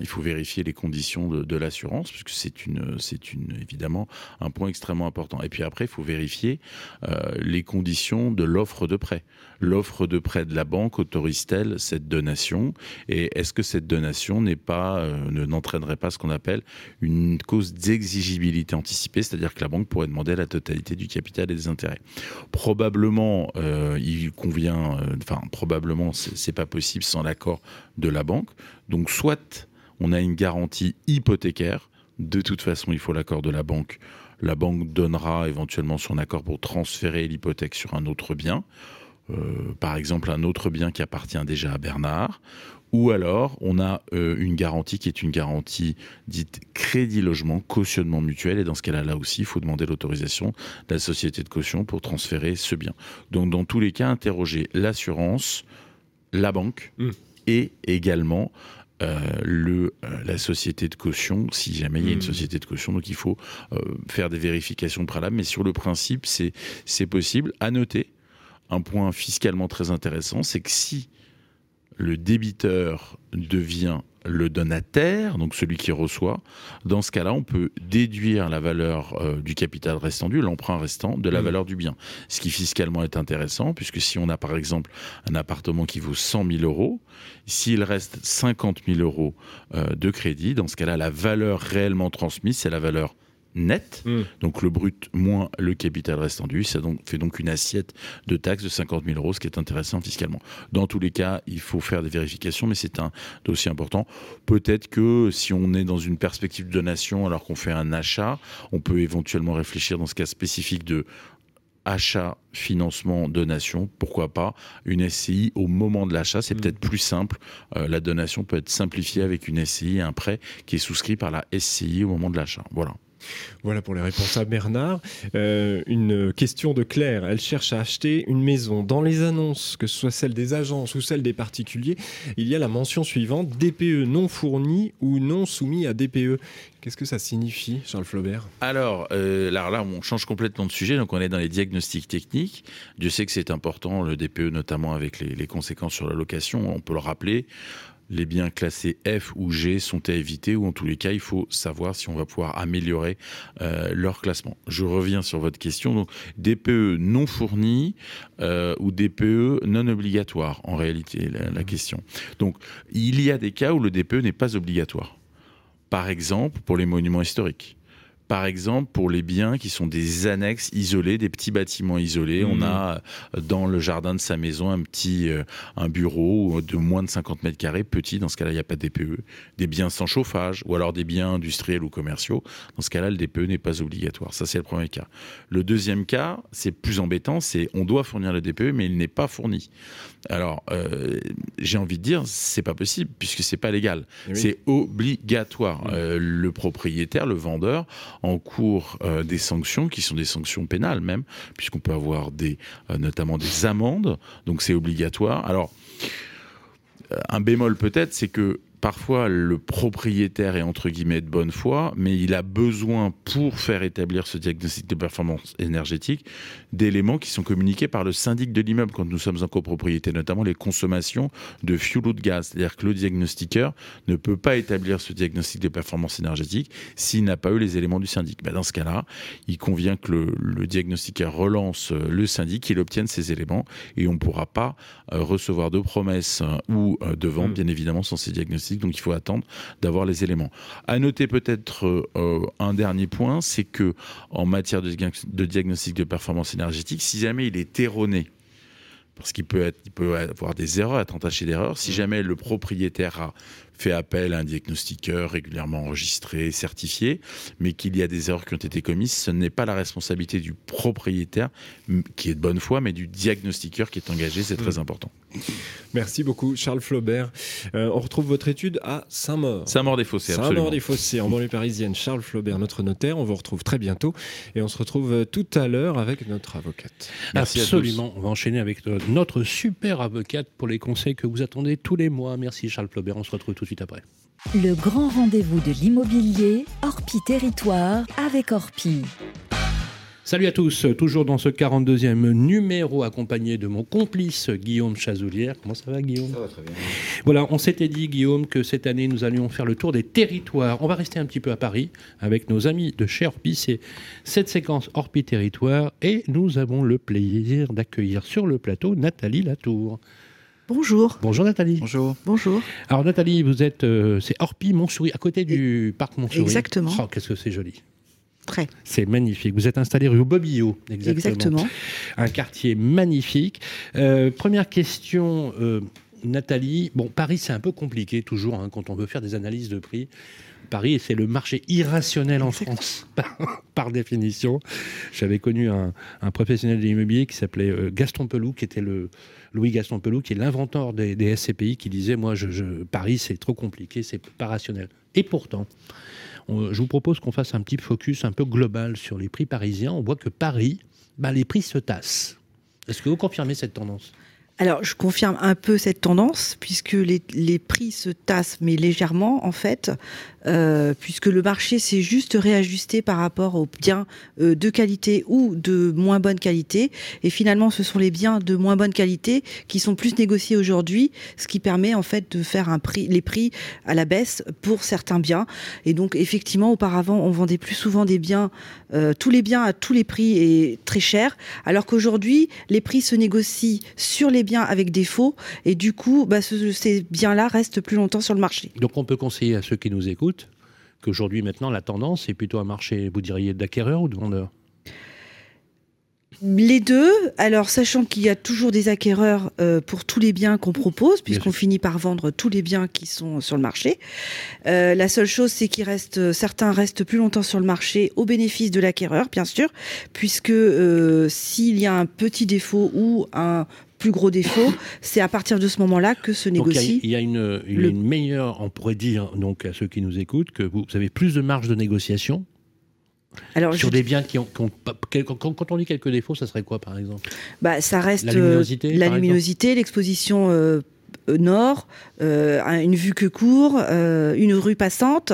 Il faut vérifier les conditions de, l'assurance, puisque c'est une, c'est une, évidemment un point extrêmement important. Et puis après, il faut vérifier euh, les conditions de l'offre de prêt. L'offre de prêt de la banque autorise-t-elle cette donation? Et est-ce que cette donation n'est pas, euh, ne, n'entraînerait pas ce qu'on appelle une cause d'exigibilité anticipée, c'est-à-dire que la banque pourrait demander la totalité du capital et des intérêts? Probablement, euh, il convient, enfin probablement, c'est, c'est pas possible sans l'accord de la banque. Donc soit on a une garantie hypothécaire. De toute façon, il faut l'accord de la banque. La banque donnera éventuellement son accord pour transférer l'hypothèque sur un autre bien. Euh, par exemple, un autre bien qui appartient déjà à Bernard. Ou alors, on a euh, une garantie qui est une garantie dite crédit logement, cautionnement mutuel. Et dans ce cas-là, là aussi, il faut demander l'autorisation de la société de caution pour transférer ce bien. Donc, dans tous les cas, interroger l'assurance, la banque mmh. et également euh, le, euh, la société de caution, si jamais il y a une hmm. société de caution. Donc il faut euh, faire des vérifications préalables. Mais sur le principe, c'est possible. À noter, un point fiscalement très intéressant, c'est que si le débiteur devient le donataire, donc celui qui reçoit, dans ce cas-là, on peut déduire la valeur euh, du capital restant dû, l'emprunt restant, de la mmh. valeur du bien. Ce qui fiscalement est intéressant, puisque si on a par exemple un appartement qui vaut 100 000 euros, s'il reste 50 000 euros euh, de crédit, dans ce cas-là, la valeur réellement transmise, c'est la valeur net, hmm. donc le brut moins le capital restant dû, ça donc, fait donc une assiette de taxes de 50 000 euros, ce qui est intéressant fiscalement. Dans tous les cas, il faut faire des vérifications, mais c'est un dossier important. Peut-être que si on est dans une perspective de donation alors qu'on fait un achat, on peut éventuellement réfléchir dans ce cas spécifique de achat, financement, donation, pourquoi pas une SCI au moment de l'achat, c'est hmm. peut-être plus simple. Euh, la donation peut être simplifiée avec une SCI, un prêt qui est souscrit par la SCI au moment de l'achat. Voilà. Voilà pour les réponses à Bernard. Euh, une question de Claire. Elle cherche à acheter une maison. Dans les annonces, que ce soit celle des agences ou celle des particuliers, il y a la mention suivante DPE non fourni ou non soumis à DPE. Qu'est-ce que ça signifie, Charles Flaubert? Alors, euh, alors, là, on change complètement de sujet, donc on est dans les diagnostics techniques. Dieu sait que c'est important, le DPE, notamment avec les, conséquences sur la location, on peut le rappeler les biens classés F ou G sont à éviter ou en tous les cas, il faut savoir si on va pouvoir améliorer euh, leur classement. Je reviens sur votre question. Donc, DPE non fourni euh, ou DPE non obligatoire, en réalité, la, la question. Donc, il y a des cas où le DPE n'est pas obligatoire. Par exemple, pour les monuments historiques par exemple, pour les biens qui sont des annexes isolés, des petits bâtiments isolés, on mmh. a euh, dans le jardin de sa maison un petit euh, un bureau de moins de 50 mètres carrés, petit, dans ce cas-là, il n'y a pas de DPE. Des biens sans chauffage, ou alors des biens industriels ou commerciaux, dans ce cas-là, le DPE n'est pas obligatoire. Ça, c'est le premier cas. Le deuxième cas, c'est plus embêtant, c'est on doit fournir le DPE, mais il n'est pas fourni. Alors, euh, j'ai envie de dire, c'est pas possible, puisque c'est pas légal. Eh c'est obligatoire. Mmh. le propriétaire, le vendeur, en cours euh, des sanctions qui sont des sanctions pénales même, puisqu'on peut avoir des, euh, notamment des amendes, donc c'est obligatoire. Alors, euh, un bémol peut-être, c'est que parfois le propriétaire est entre guillemets de bonne foi, mais il a besoin pour faire établir ce diagnostic de performance énergétique d'éléments qui sont communiqués par le syndic de l'immeuble quand nous sommes en copropriété, notamment les consommations de fuel ou de gaz. C'est-à-dire que le diagnostiqueur ne peut pas établir ce diagnostic de performance énergétique s'il n'a pas eu les éléments du syndic. Ben, dans ce cas-là, il convient que le, le diagnostiqueur relance euh, le syndic, qu'il obtienne ces éléments et on ne pourra pas euh, recevoir de promesses euh, ou de vente, mm. bien évidemment, sans ces diagnostics. Donc il faut attendre d'avoir les éléments. À noter peut-être un dernier point, c'est que en matière de, de diagnostic de performance énergétique, si jamais il est erroné, parce qu'il peut, être, il peut avoir des erreurs, être entaché d'erreurs. Si mm. jamais le propriétaire a fait appel à un diagnostiqueur régulièrement enregistré, certifié, mais qu'il y a des erreurs qui ont été commises, ce n'est pas la responsabilité du propriétaire qui est de bonne foi, mais du diagnostiqueur qui est engagé, c'est très mm. important. Merci beaucoup, Charles Flaubert. Euh, on retrouve votre étude à Saint-Maur. Saint-Maur-des-Fossés, absolument. Saint-Maur-des-Fossés, en banlieue parisienne. Charles Flaubert, notre notaire. On vous retrouve très bientôt et on se retrouve euh, tout à l'heure avec notre avocate. Merci absolument. On va enchaîner avec notre super avocate pour les conseils que vous attendez tous les mois. Merci, Charles Flaubert. On se retrouve tout de suite après. Le grand rendez-vous de l'immobilier, Orpi Territoire avec Orpi. Salut à tous, toujours dans ce 42e numéro accompagné de mon complice Guillaume Chazoulière. Comment ça va Guillaume Ça va très bien. Voilà, on s'était dit Guillaume que cette année nous allions faire le tour des territoires. On va rester un petit peu à Paris avec nos amis de chez Orpi. C'est cette séquence Orpi Territoire et nous avons le plaisir d'accueillir sur le plateau Nathalie Latour. Bonjour. Bonjour Nathalie. Bonjour. Bonjour. Alors Nathalie, vous êtes, euh, c'est Orpi Montsouris, à côté du parc Montsouris. Exactement. Oh, qu'est-ce que c'est joli. Très. C'est magnifique. Vous êtes installé rue Bobillot, exactement. Exactement. Un quartier magnifique. Euh, première question, euh, Nathalie. Bon, Paris, c'est un peu compliqué toujours hein, quand on veut faire des analyses de prix. Paris, c'est le marché irrationnel en France, par, définition. J'avais connu un, professionnel de l'immobilier qui s'appelait Gaston Pelou, qui était le, Louis Gaston Pelou, qui est l'inventeur des, SCPI, qui disait Moi, je, Paris, c'est trop compliqué, c'est pas rationnel. Et pourtant, je vous propose qu'on fasse un petit focus un peu global sur les prix parisiens. On voit que Paris, bah, les prix se tassent. Est-ce que vous confirmez cette tendance? Alors, je confirme un peu cette tendance, puisque les, les prix se tassent, mais légèrement, en fait. Euh, puisque le marché s'est juste réajusté par rapport aux biens euh, de qualité ou de moins bonne qualité. Et finalement, ce sont les biens de moins bonne qualité qui sont plus négociés aujourd'hui, ce qui permet en fait de faire un prix, les prix à la baisse pour certains biens. Et donc, effectivement, auparavant, on vendait plus souvent des biens, euh, tous les biens à tous les prix et très chers, alors qu'aujourd'hui, les prix se négocient sur les biens avec défaut, et du coup, bah, ces biens-là restent plus longtemps sur le marché. Donc, on peut conseiller à ceux qui nous écoutent qu'aujourd'hui, maintenant, la tendance est plutôt un marché, vous diriez, d'acquéreurs ou de vendeurs? Les deux, alors sachant qu'il y a toujours des acquéreurs euh, pour tous les biens qu'on propose, puisqu'on finit par vendre tous les biens qui sont sur le marché. Euh, la seule chose, c'est qu'il reste certains restent plus longtemps sur le marché au bénéfice de l'acquéreur, bien sûr, puisque euh, s'il y a un petit défaut ou un plus gros défaut, c'est à partir de ce moment-là que se négocie. Il y, a une, meilleure, on pourrait dire donc à ceux qui nous écoutent, que vous, avez plus de marge de négociation alors, sur des biens qui ont, quand, on dit quelques défauts, ça serait quoi par exemple? Bah, ça reste la luminosité, la luminosité, l'exposition euh, euh, nord, euh, une vue que court, euh, une rue passante.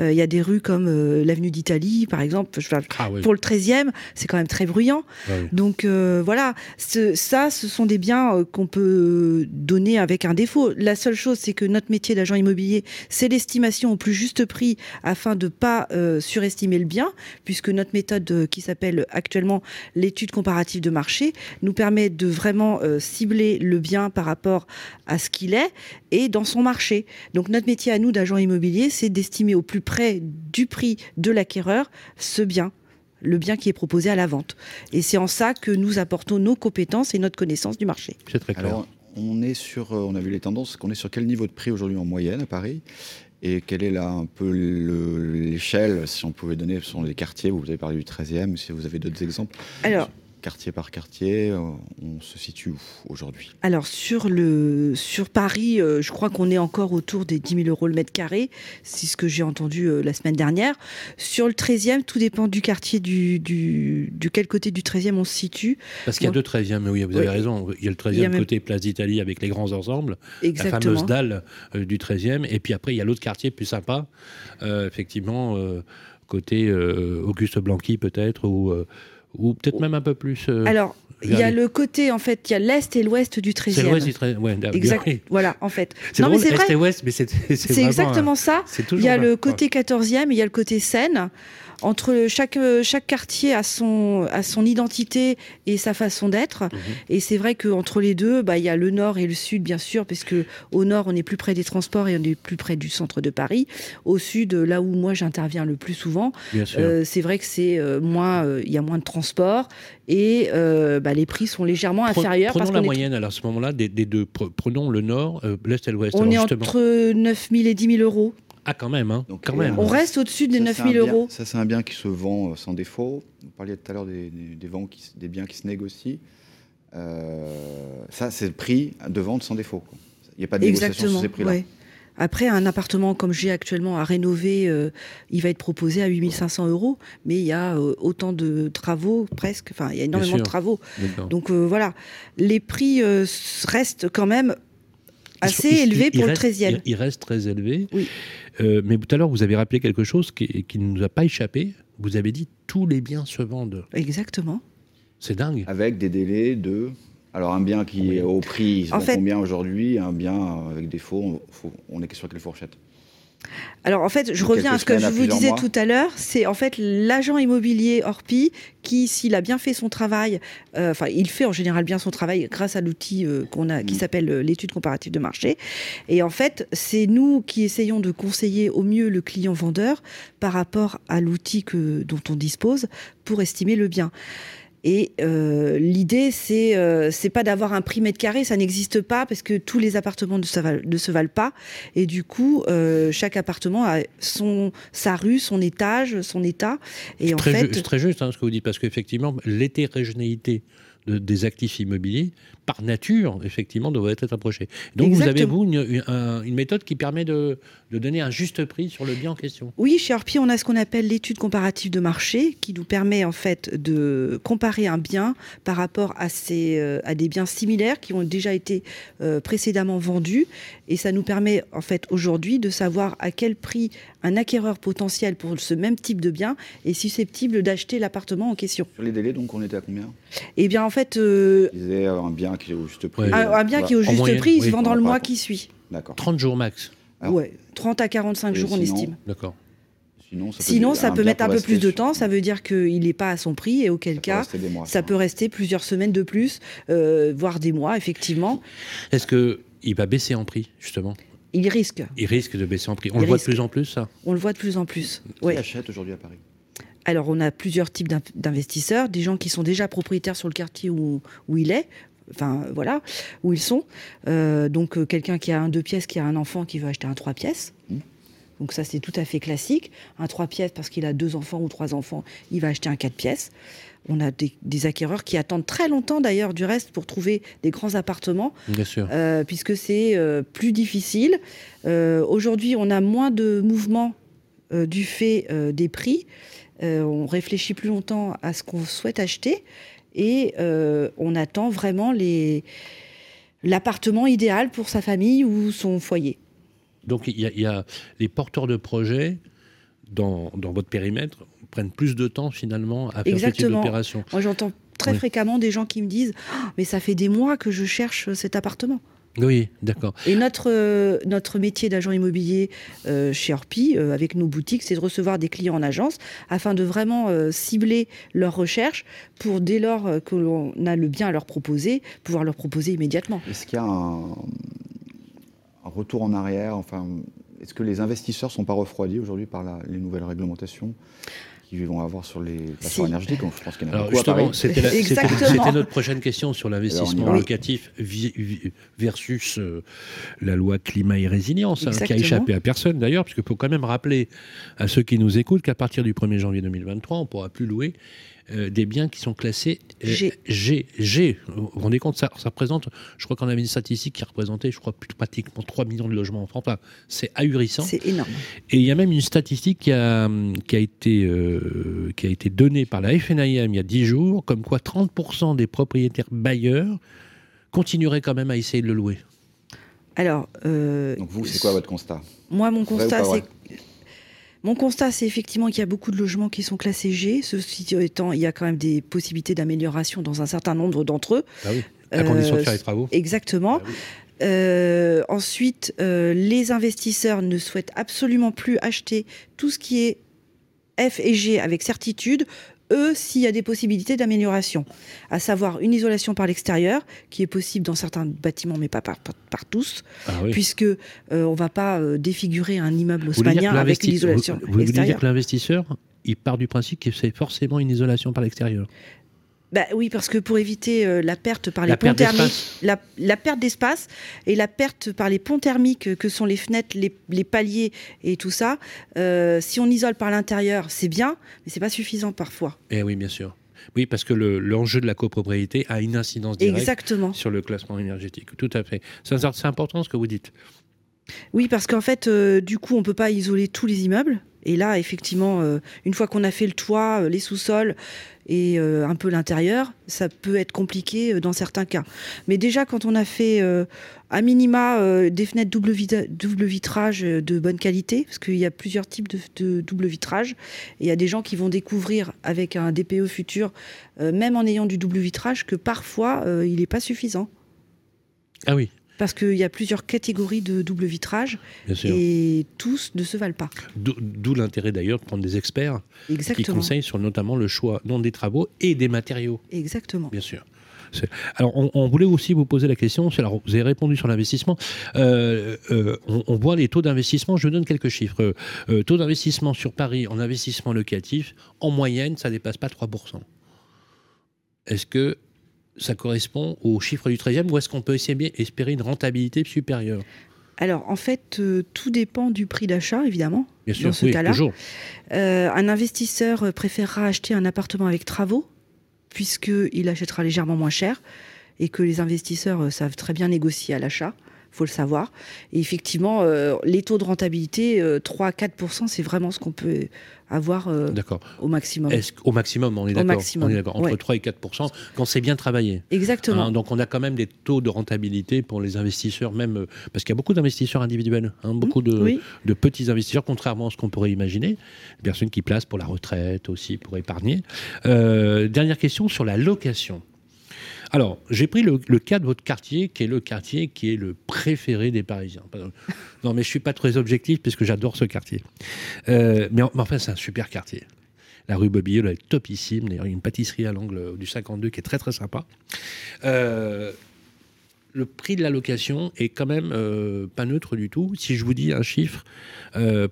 Il y a des rues comme l'avenue d'Italie, par exemple. Ah pour le 13e, c'est quand même très bruyant. Ah Donc voilà, ça, ce sont des biens qu'on peut donner avec un défaut. La seule chose, c'est que notre métier d'agent immobilier, c'est l'estimation au plus juste prix afin de pas surestimer le bien, puisque notre méthode qui s'appelle actuellement l'étude comparative de marché nous permet de vraiment cibler le bien par rapport à ce qu'il est et dans son marché. Donc notre métier à nous d'agent immobilier, c'est d'estimer au plus près du prix de l'acquéreur ce bien le bien qui est proposé à la vente. Et c'est en ça que nous apportons nos compétences et notre connaissance du marché. C'est très clair. on est sur, euh, on a vu les tendances, qu'on est sur quel niveau de prix aujourd'hui en moyenne à Paris et quelle est là un peu l'échelle, si on pouvait donner, ce sont les quartiers, vous avez parlé du 13e, si vous avez d'autres exemples Alors, quartier par quartier, euh, on se situe où aujourd'hui? Alors sur, le, sur Paris, euh, je crois qu'on est encore autour des 10 000 euros le mètre carré, c'est ce que j'ai entendu euh, la semaine dernière. Sur le 13e, tout dépend du quartier, du, du, quel côté du 13e on se situe. Parce qu'il y a deux 13e, mais oui, vous avez raison. Il y a le 13e côté Place d'Italie avec les grands ensembles, Exactement. la fameuse dalle du 13e, et puis après il y a l'autre quartier plus sympa, effectivement, côté Auguste Blanqui peut-être, ou ou peut-être même un peu plus. Euh, Alors, il y a le côté, en fait, il y a l'Est et l'Ouest du 13e. C'est l'Ouest du 13e, ouais, exact. Voilà, en fait. C'est drôle, Est et Ouest, mais c'est C'est exactement ça. Il y a le côté 14e, il y a le côté Seine entre chaque, chaque quartier a son, a son identité et sa façon d'être. Mhm. Et c'est vrai qu'entre les deux, bah, il y a le nord et le sud, bien sûr, parce que au nord, on est plus près des transports et on est plus près du centre de Paris. Au sud, là où moi j'interviens le plus souvent, euh, c'est vrai que c'est euh, moins, euh, il y a moins de transports et bah, les prix sont légèrement inférieurs. Prenons la moyenne à ce moment-là des, deux. Prenons le nord, l'est et l'ouest. On est entre 9 000 et 10 000 euros. Ah, quand même, hein. quand même. On reste au-dessus des 9000 euros. Ça, c'est un bien qui se vend euh, sans défaut. Vous parliez tout à l'heure des, des, qui, des biens qui se négocient. Euh, ça, c'est le prix de vente sans défaut. Il n'y a pas de négociation sur ces prix-là. Après, un appartement comme j'ai actuellement à rénover, euh, il va être proposé à 8500 euros, mais il y a autant de travaux, presque, enfin, il y a énormément de travaux. Donc voilà, les prix restent quand même assez élevés pour le 13e. Il, reste très élevé. Oui. Euh, mais tout à l'heure, vous avez rappelé quelque chose qui, qui ne nous a pas échappé. Vous avez dit tous les biens se vendent. Exactement. C'est dingue. Avec des délais de. Alors, un bien qui est au prix, ils en fait... combien aujourd'hui Un bien avec défaut, on, on est sur quelle fourchette? Alors en fait, je reviens à ce que je vous disais tout à l'heure, c'est en fait l'agent immobilier Orpi qui, s'il a bien fait son travail, euh, enfin il fait en général bien son travail grâce à l'outil euh, qu'on a, qui mm. s'appelle euh, l'étude comparative de marché. Et en fait, c'est nous qui essayons de conseiller au mieux le client vendeur par rapport à l'outil dont on dispose pour estimer le bien. Et euh, l'idée, c'est euh, c'est pas d'avoir un prix mètre carré, ça n'existe pas parce que tous les appartements ne se valent, ne se valent pas. Et du coup, euh, chaque appartement a son sa rue, son étage, son état. Et en fait, c'est très juste hein, ce que vous dites parce qu'effectivement, l'hétérogénéité des actifs immobiliers, par nature, effectivement, devrait être approché. Donc vous avez, vous, une, méthode qui permet de, donner un juste prix sur le bien en question Oui, chez Orpi, on a ce qu'on appelle l'étude comparative de marché, qui nous permet en fait de comparer un bien par rapport à, euh, à des biens similaires qui ont déjà été euh, précédemment vendus. Et ça nous permet en fait aujourd'hui de savoir à quel prix un acquéreur potentiel pour ce même type de bien est susceptible d'acheter l'appartement en question. Sur les délais, donc on était à combien? Eh bien en fait... Euh, un bien qui est au juste prix. un, bien qui est au juste prix, il se vend dans le mois qui suit. D'accord. 30 jours max. Ah. ouais, 30 à 45 jours on estime. D'accord. Sinon, ça peut, sinon, ça peut mettre un peu plus de temps. Ça veut dire qu'il n'est pas à son prix et auquel cas, ça, peut rester plusieurs semaines de plus, euh, voire des mois, effectivement. Est-ce qu'il va baisser en prix, justement? Il risque. Il risque de baisser en prix. On le voit de plus en plus, ça? On le voit de plus en plus. Qui achète aujourd'hui à Paris? Alors, on a plusieurs types d'investisseurs, des gens qui sont déjà propriétaires sur le quartier où, où il est, enfin voilà, où ils sont. Euh, donc, euh, quelqu'un qui a un deux pièces, qui a un enfant qui veut acheter un trois pièces. Donc ça, c'est tout à fait classique. Un trois pièces parce qu'il a deux enfants ou trois enfants, il va acheter un quatre pièces. On a des, acquéreurs qui attendent très longtemps d'ailleurs du reste pour trouver des grands appartements, Bien sûr. Euh, puisque c'est plus difficile. Aujourd'hui, on a moins de mouvements du fait des prix. Euh, on réfléchit plus longtemps à ce qu'on souhaite acheter et euh, on attend vraiment l'appartement idéal pour sa famille ou son foyer. Donc il y, a les porteurs de projets dans, votre périmètre prennent plus de temps finalement à faire ce type d'opération. Moi j'entends très fréquemment des gens qui me disent ah, mais ça fait des mois que je cherche cet appartement. Oui, d'accord. Et notre, euh, notre métier d'agent immobilier euh, chez Orpi, euh, avec nos boutiques, c'est de recevoir des clients en agence afin de vraiment cibler leurs recherches pour, dès lors que l'on a le bien à leur proposer, pouvoir leur proposer immédiatement. Est-ce qu'il y a un, retour en arrière? Enfin, Est-ce que les investisseurs ne sont pas refroidis aujourd'hui par les nouvelles réglementations? Qu'ils vont avoir sur les plateformes énergétiques. Je pense qu'il y en a Alors justement, c'était notre prochaine question sur l'investissement locatif versus euh, la loi climat et résilience, hein, qui a échappé à personne d'ailleurs, parce qu'il faut quand même rappeler à ceux qui nous écoutent qu'à partir du 1er janvier 2023, on ne pourra plus louer euh, des biens qui sont classés euh, G. G. Vous vous rendez compte, ça, ça représente, je crois qu'on avait une statistique qui représentait, je crois, pratiquement 3 millions de logements en France. Enfin, c'est ahurissant. C'est énorme. Et il y a même une statistique qui a, qui a, été, euh, qui a été donnée par la FNIM il y a 10 jours, comme quoi 30% des propriétaires bailleurs continueraient quand même à essayer de le louer. Alors. Donc vous, c'est quoi votre constat? Moi, mon constat, c'est mon constat, c'est effectivement qu'il y a beaucoup de logements qui sont classés G. Ceci étant, il y a quand même des possibilités d'amélioration dans un certain nombre d'entre eux. Ah oui, à condition de faire les travaux. Exactement. Ah euh, ensuite, euh, les investisseurs ne souhaitent absolument plus acheter tout ce qui est F et G avec certitude, eux, s'il y a des possibilités d'amélioration, à savoir une isolation par l'extérieur, qui est possible dans certains bâtiments, mais pas par, tous, ah puisque euh, on ne va pas euh, défigurer un immeuble haussmanien avec une isolation vous, vous, vous dire que l'investisseur, il part du principe qu'il fait forcément une isolation par l'extérieur bah, oui, parce que pour éviter euh, la perte par les ponts thermiques, la, perte d'espace et la perte par les ponts thermiques que sont les fenêtres, les, paliers et tout ça, euh, si on isole par l'intérieur, c'est bien, mais c'est pas suffisant parfois. Eh oui, bien sûr. Oui, parce que l'enjeu de la copropriété a une incidence directe Exactement. sur le classement énergétique. Tout à fait. C'est important ce que vous dites. Oui, parce qu'en fait, euh, du coup, on ne peut pas isoler tous les immeubles. Et là, effectivement, une fois qu'on a fait le toit, les sous-sols, et euh, un peu l'intérieur, ça peut être compliqué euh, dans certains cas. Mais déjà, quand on a fait euh, à minima des fenêtres double, vitrage de bonne qualité, parce qu'il y a plusieurs types de, double vitrage, il y a des gens qui vont découvrir avec un DPE futur, même en ayant du double vitrage, que parfois il n'est pas suffisant. Ah oui parce qu'il y a plusieurs catégories de double vitrage et tous ne se valent pas. D'où l'intérêt d'ailleurs de prendre des experts qui conseillent sur notamment le choix non des travaux et des matériaux. Exactement. Bien sûr. Alors, on, voulait aussi vous poser la question. Alors, vous avez répondu sur l'investissement. Euh, euh, on, voit les taux d'investissement. Je donne quelques chiffres. Euh, taux d'investissement sur Paris en investissement locatif, en moyenne, ça dépasse pas 3%. Est-ce que ça correspond au chiffre du 13e ou est-ce qu'on peut espérer une rentabilité supérieure? Alors, en fait, euh, tout dépend du prix d'achat, évidemment. Bien sûr, dans ce cas-là. Euh, un investisseur préférera acheter un appartement avec travaux, puisqu'il achètera légèrement moins cher, et que les investisseurs euh, savent très bien négocier à l'achat faut le savoir. Et effectivement, les taux de rentabilité, 3 à 4% c'est vraiment ce qu'on peut avoir euh, au maximum. Au maximum, on est d'accord. Entre 3 et 4 quand c'est bien travaillé. Exactement. Hein, donc on a quand même des taux de rentabilité pour les investisseurs, même euh, parce qu'il y a beaucoup d'investisseurs individuels, hein, beaucoup de, de, petits investisseurs, contrairement à ce qu'on pourrait imaginer. Des personnes qui placent pour la retraite aussi, pour épargner. Euh, dernière question sur la location. Alors, j'ai pris le, cas de votre quartier, qui est le quartier qui est le préféré des Parisiens. Non, mais je suis pas très objectif, puisque j'adore ce quartier. Euh, mais, enfin, c'est un super quartier. La rue Bobillot, elle est topissime. D'ailleurs, il y a une pâtisserie à l'angle du 52 qui est très très sympa. Euh, le prix de la location est quand même euh, pas neutre du tout. Si je vous dis un chiffre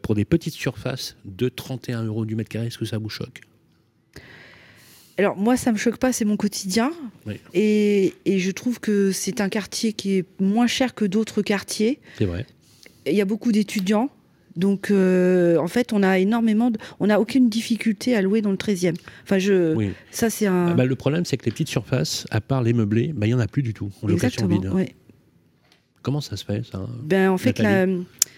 pour des petites surfaces de 31 euros du mètre carré, est-ce que ça vous choque? Alors moi, ça me choque pas, c'est mon quotidien. Et, je trouve que c'est un quartier qui est moins cher que d'autres quartiers. C'est vrai. Il y a beaucoup d'étudiants. Donc, euh, en fait, on a énormément, de... on n'a aucune difficulté à louer dans le 13e. Enfin, je, ça c'est un. Ah bah, le problème, c'est que les petites surfaces, à part les meublés, bah, il y en a plus du tout en location vide. Comment ça se fait ça Ben en fait, la,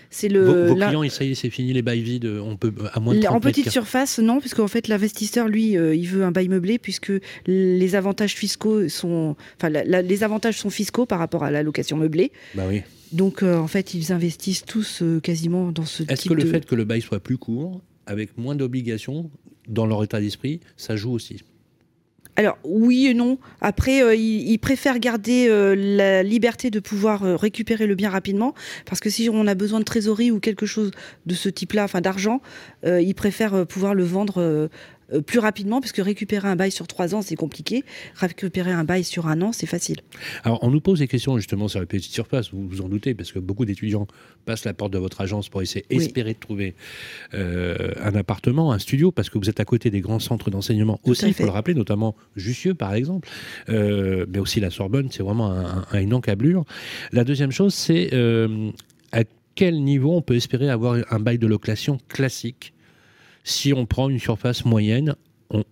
c'est le. Vos, clients, ça y est, c'est fini les bails vides. On peut à moins de En petite surface, non, puisque en fait l'investisseur, lui, euh, il veut un bail meublé puisque les avantages fiscaux sont, enfin, les avantages sont fiscaux par rapport à la location meublée. Bah oui. Donc euh, en fait, ils investissent tous euh, quasiment dans ce. Est-ce que le fait que le bail soit plus court, avec moins d'obligations dans leur état d'esprit, ça joue aussi? Alors oui et non. Après, euh, ils, préfèrent garder euh, la liberté de pouvoir euh, récupérer le bien rapidement, parce que si on a besoin de trésorerie ou quelque chose de ce type-là, enfin d'argent, ils préfèrent pouvoir le vendre euh, plus rapidement, puisque récupérer un bail sur trois ans, c'est compliqué. Récupérer un bail sur un an, c'est facile. Alors, on nous pose des questions justement sur la petite surface, vous vous en doutez, parce que beaucoup d'étudiants passent la porte de votre agence pour essayer, espérer de trouver euh, un appartement, un studio, parce que vous êtes à côté des grands centres d'enseignement aussi, il faut le rappeler, notamment Jussieu, par exemple, euh, mais aussi la Sorbonne, c'est vraiment un, une encablure. La deuxième chose, c'est à quel niveau on peut espérer avoir un bail de location classique si on prend une surface moyenne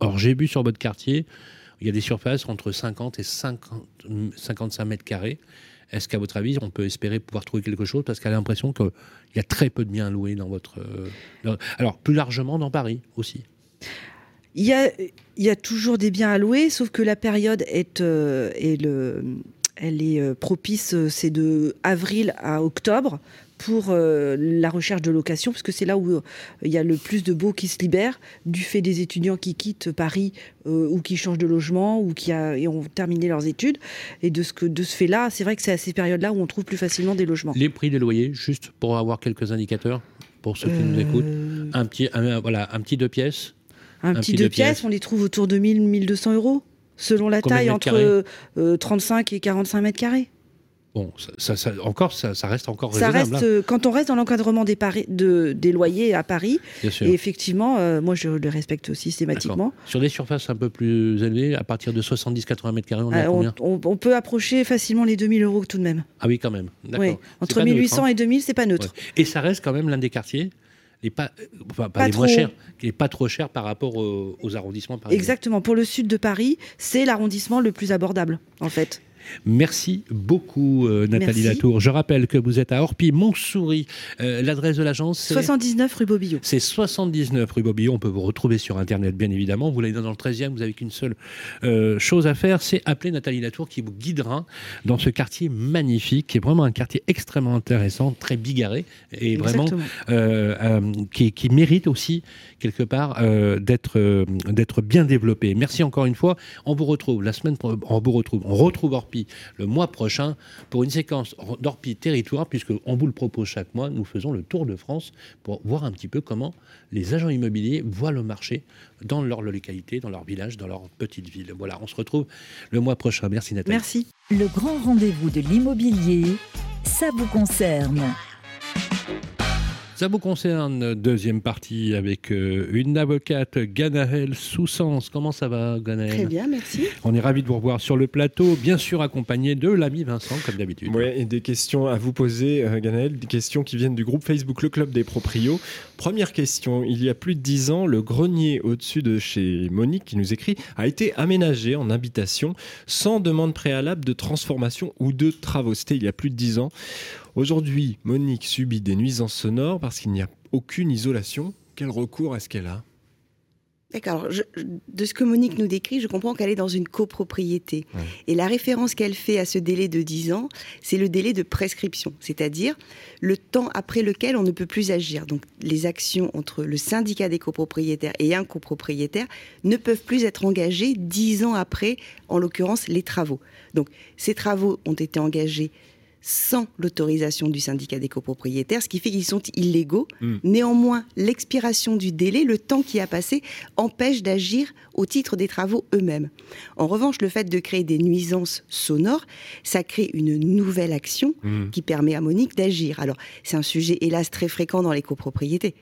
or, j'ai vu sur votre quartier, il y a des surfaces entre 50 et 50, 55 mètres carrés. Est-ce qu'à votre avis, on peut espérer pouvoir trouver quelque chose Parce qu'elle a l'impression qu'il y a très peu de biens loués dans votre. alors, plus largement dans Paris aussi. Il y, a, toujours des biens à louer, sauf que la période est, est le, elle est propice, c'est de avril à octobre pour euh, la recherche de location, parce que c'est là où euh, il y a le plus de beaux qui se libèrent, du fait des étudiants qui quittent Paris euh, ou qui changent de logement ou qui ont terminé leurs études. Et de ce, que, de ce fait-là, c'est vrai que c'est à ces périodes-là où on trouve plus facilement des logements. Les prix des loyers, juste pour avoir quelques indicateurs, pour ceux qui nous écoutent, un petit, voilà, un petit deux pièces. Un, petit, deux, pièces, on les trouve autour de 1000, 1200 euros, selon la taille, entre 35 et 45 mètres carrés. Bon, ça, encore, ça, reste encore ça Reste, hein. euh, quand on reste dans l'encadrement des, de, des loyers à Paris, et effectivement, euh, moi je le respecte systématiquement. Sur des surfaces un peu plus élevées, à partir de 70-80 mètres carrés, on euh, combien? on, peut approcher facilement les 2000 euros tout de même. Ah oui, quand même. Entre 1800 hein. et 2000, c'est pas neutre. Et ça reste quand même l'un des quartiers les pas, pas, les moins chers, qui n'est pas trop cher par rapport aux, aux arrondissements parisiens. Exactement. Pour le sud de Paris, c'est l'arrondissement le plus abordable, en fait. Merci beaucoup, euh, Nathalie Latour. Je rappelle que vous êtes à Orpi-Montsouris. Euh, l'adresse de l'agence, c'est 79 rue Bobillot. C'est 79 rue Bobillot. On peut vous retrouver sur Internet, bien évidemment. Vous l'avez dans le 13e, vous n'avez qu'une seule euh, chose à faire, c'est appeler Nathalie Latour qui vous guidera dans ce quartier magnifique, qui est vraiment un quartier extrêmement intéressant, très bigarré, et vraiment qui, qui, mérite aussi, quelque part, d'être d'être bien développé. Merci encore une fois. On vous retrouve la semaine, on vous retrouve, on retrouve Orpi le mois prochain pour une séquence d'Orpi territoire, puisque on vous le propose chaque mois. Nous faisons le tour de France pour voir un petit peu comment les agents immobiliers voient le marché dans leur localité, dans leur village, dans leur petite ville. Voilà, on se retrouve le mois prochain. Merci Nathalie. Merci. Le grand rendez-vous de l'immobilier, ça vous concerne. Ça vous concerne, deuxième partie avec euh, une avocate, Ganaël Soussens. Comment ça va, Ganaël Très bien, merci. On est ravis de vous revoir sur le plateau, bien sûr accompagné de l'ami Vincent, comme d'habitude. Oui, et des questions à vous poser, euh, Ganaël, des questions qui viennent du groupe Facebook Le Club des Proprios. Première question, il y a plus de dix ans, le grenier au-dessus de chez Monique, qui nous écrit, a été aménagé en habitation sans demande préalable de transformation ou de travaux. C'était il y a plus de dix ans. Aujourd'hui, Monique subit des nuisances sonores parce qu'il n'y a aucune isolation. Quel recours est-ce qu'elle a? D'accord. De ce que Monique nous décrit, je comprends qu'elle est dans une copropriété. Et la référence qu'elle fait à ce délai de 10 ans, c'est le délai de prescription, c'est-à-dire le temps après lequel on ne peut plus agir. Donc les actions entre le syndicat des copropriétaires et un copropriétaire ne peuvent plus être engagées 10 ans après, en l'occurrence, les travaux. Donc ces travaux ont été engagés sans l'autorisation du syndicat des copropriétaires, ce qui fait qu'ils sont illégaux. Hmm. Néanmoins, l'expiration du délai, le temps qui a passé, empêche d'agir au titre des travaux eux-mêmes. En revanche, le fait de créer des nuisances sonores, ça crée une nouvelle action hmm. qui permet à Monique d'agir. Alors, c'est un sujet, hélas, très fréquent dans les copropriétés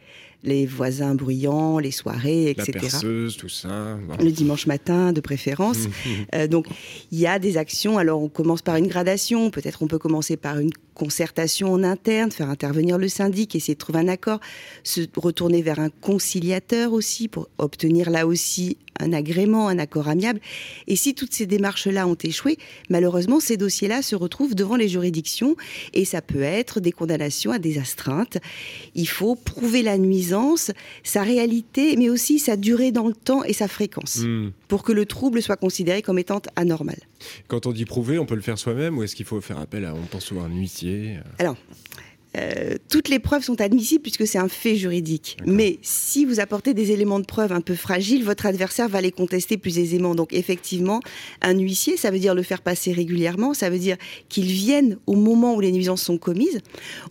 les voisins bruyants, les soirées, etc. La perceuse, tout ça. Le dimanche matin, de préférence. Euh, donc, il y a des actions. Alors, on commence par une gradation. Peut-être on peut commencer par une concertation en interne, faire intervenir le syndic, essayer de trouver un accord, se retourner vers un conciliateur aussi pour obtenir là aussi un agrément, un accord amiable. Et si toutes ces démarches-là ont échoué, malheureusement, ces dossiers-là se retrouvent devant les juridictions et ça peut être des condamnations à des astreintes. Il faut prouver la nuisance, sa réalité, mais aussi sa durée dans le temps et sa fréquence hmm. Pour que le trouble soit considéré comme étant anormal. Quand on dit prouver, on peut le faire soi-même ou est-ce qu'il faut faire appel à, on pense souvent, un huissier Alors, euh, toutes les preuves sont admissibles puisque c'est un fait juridique. Mais si vous apportez des éléments de preuve un peu fragiles, votre adversaire va les contester plus aisément. Donc effectivement, un huissier, ça veut dire le faire passer régulièrement, ça veut dire qu'il vienne au moment où les nuisances sont commises.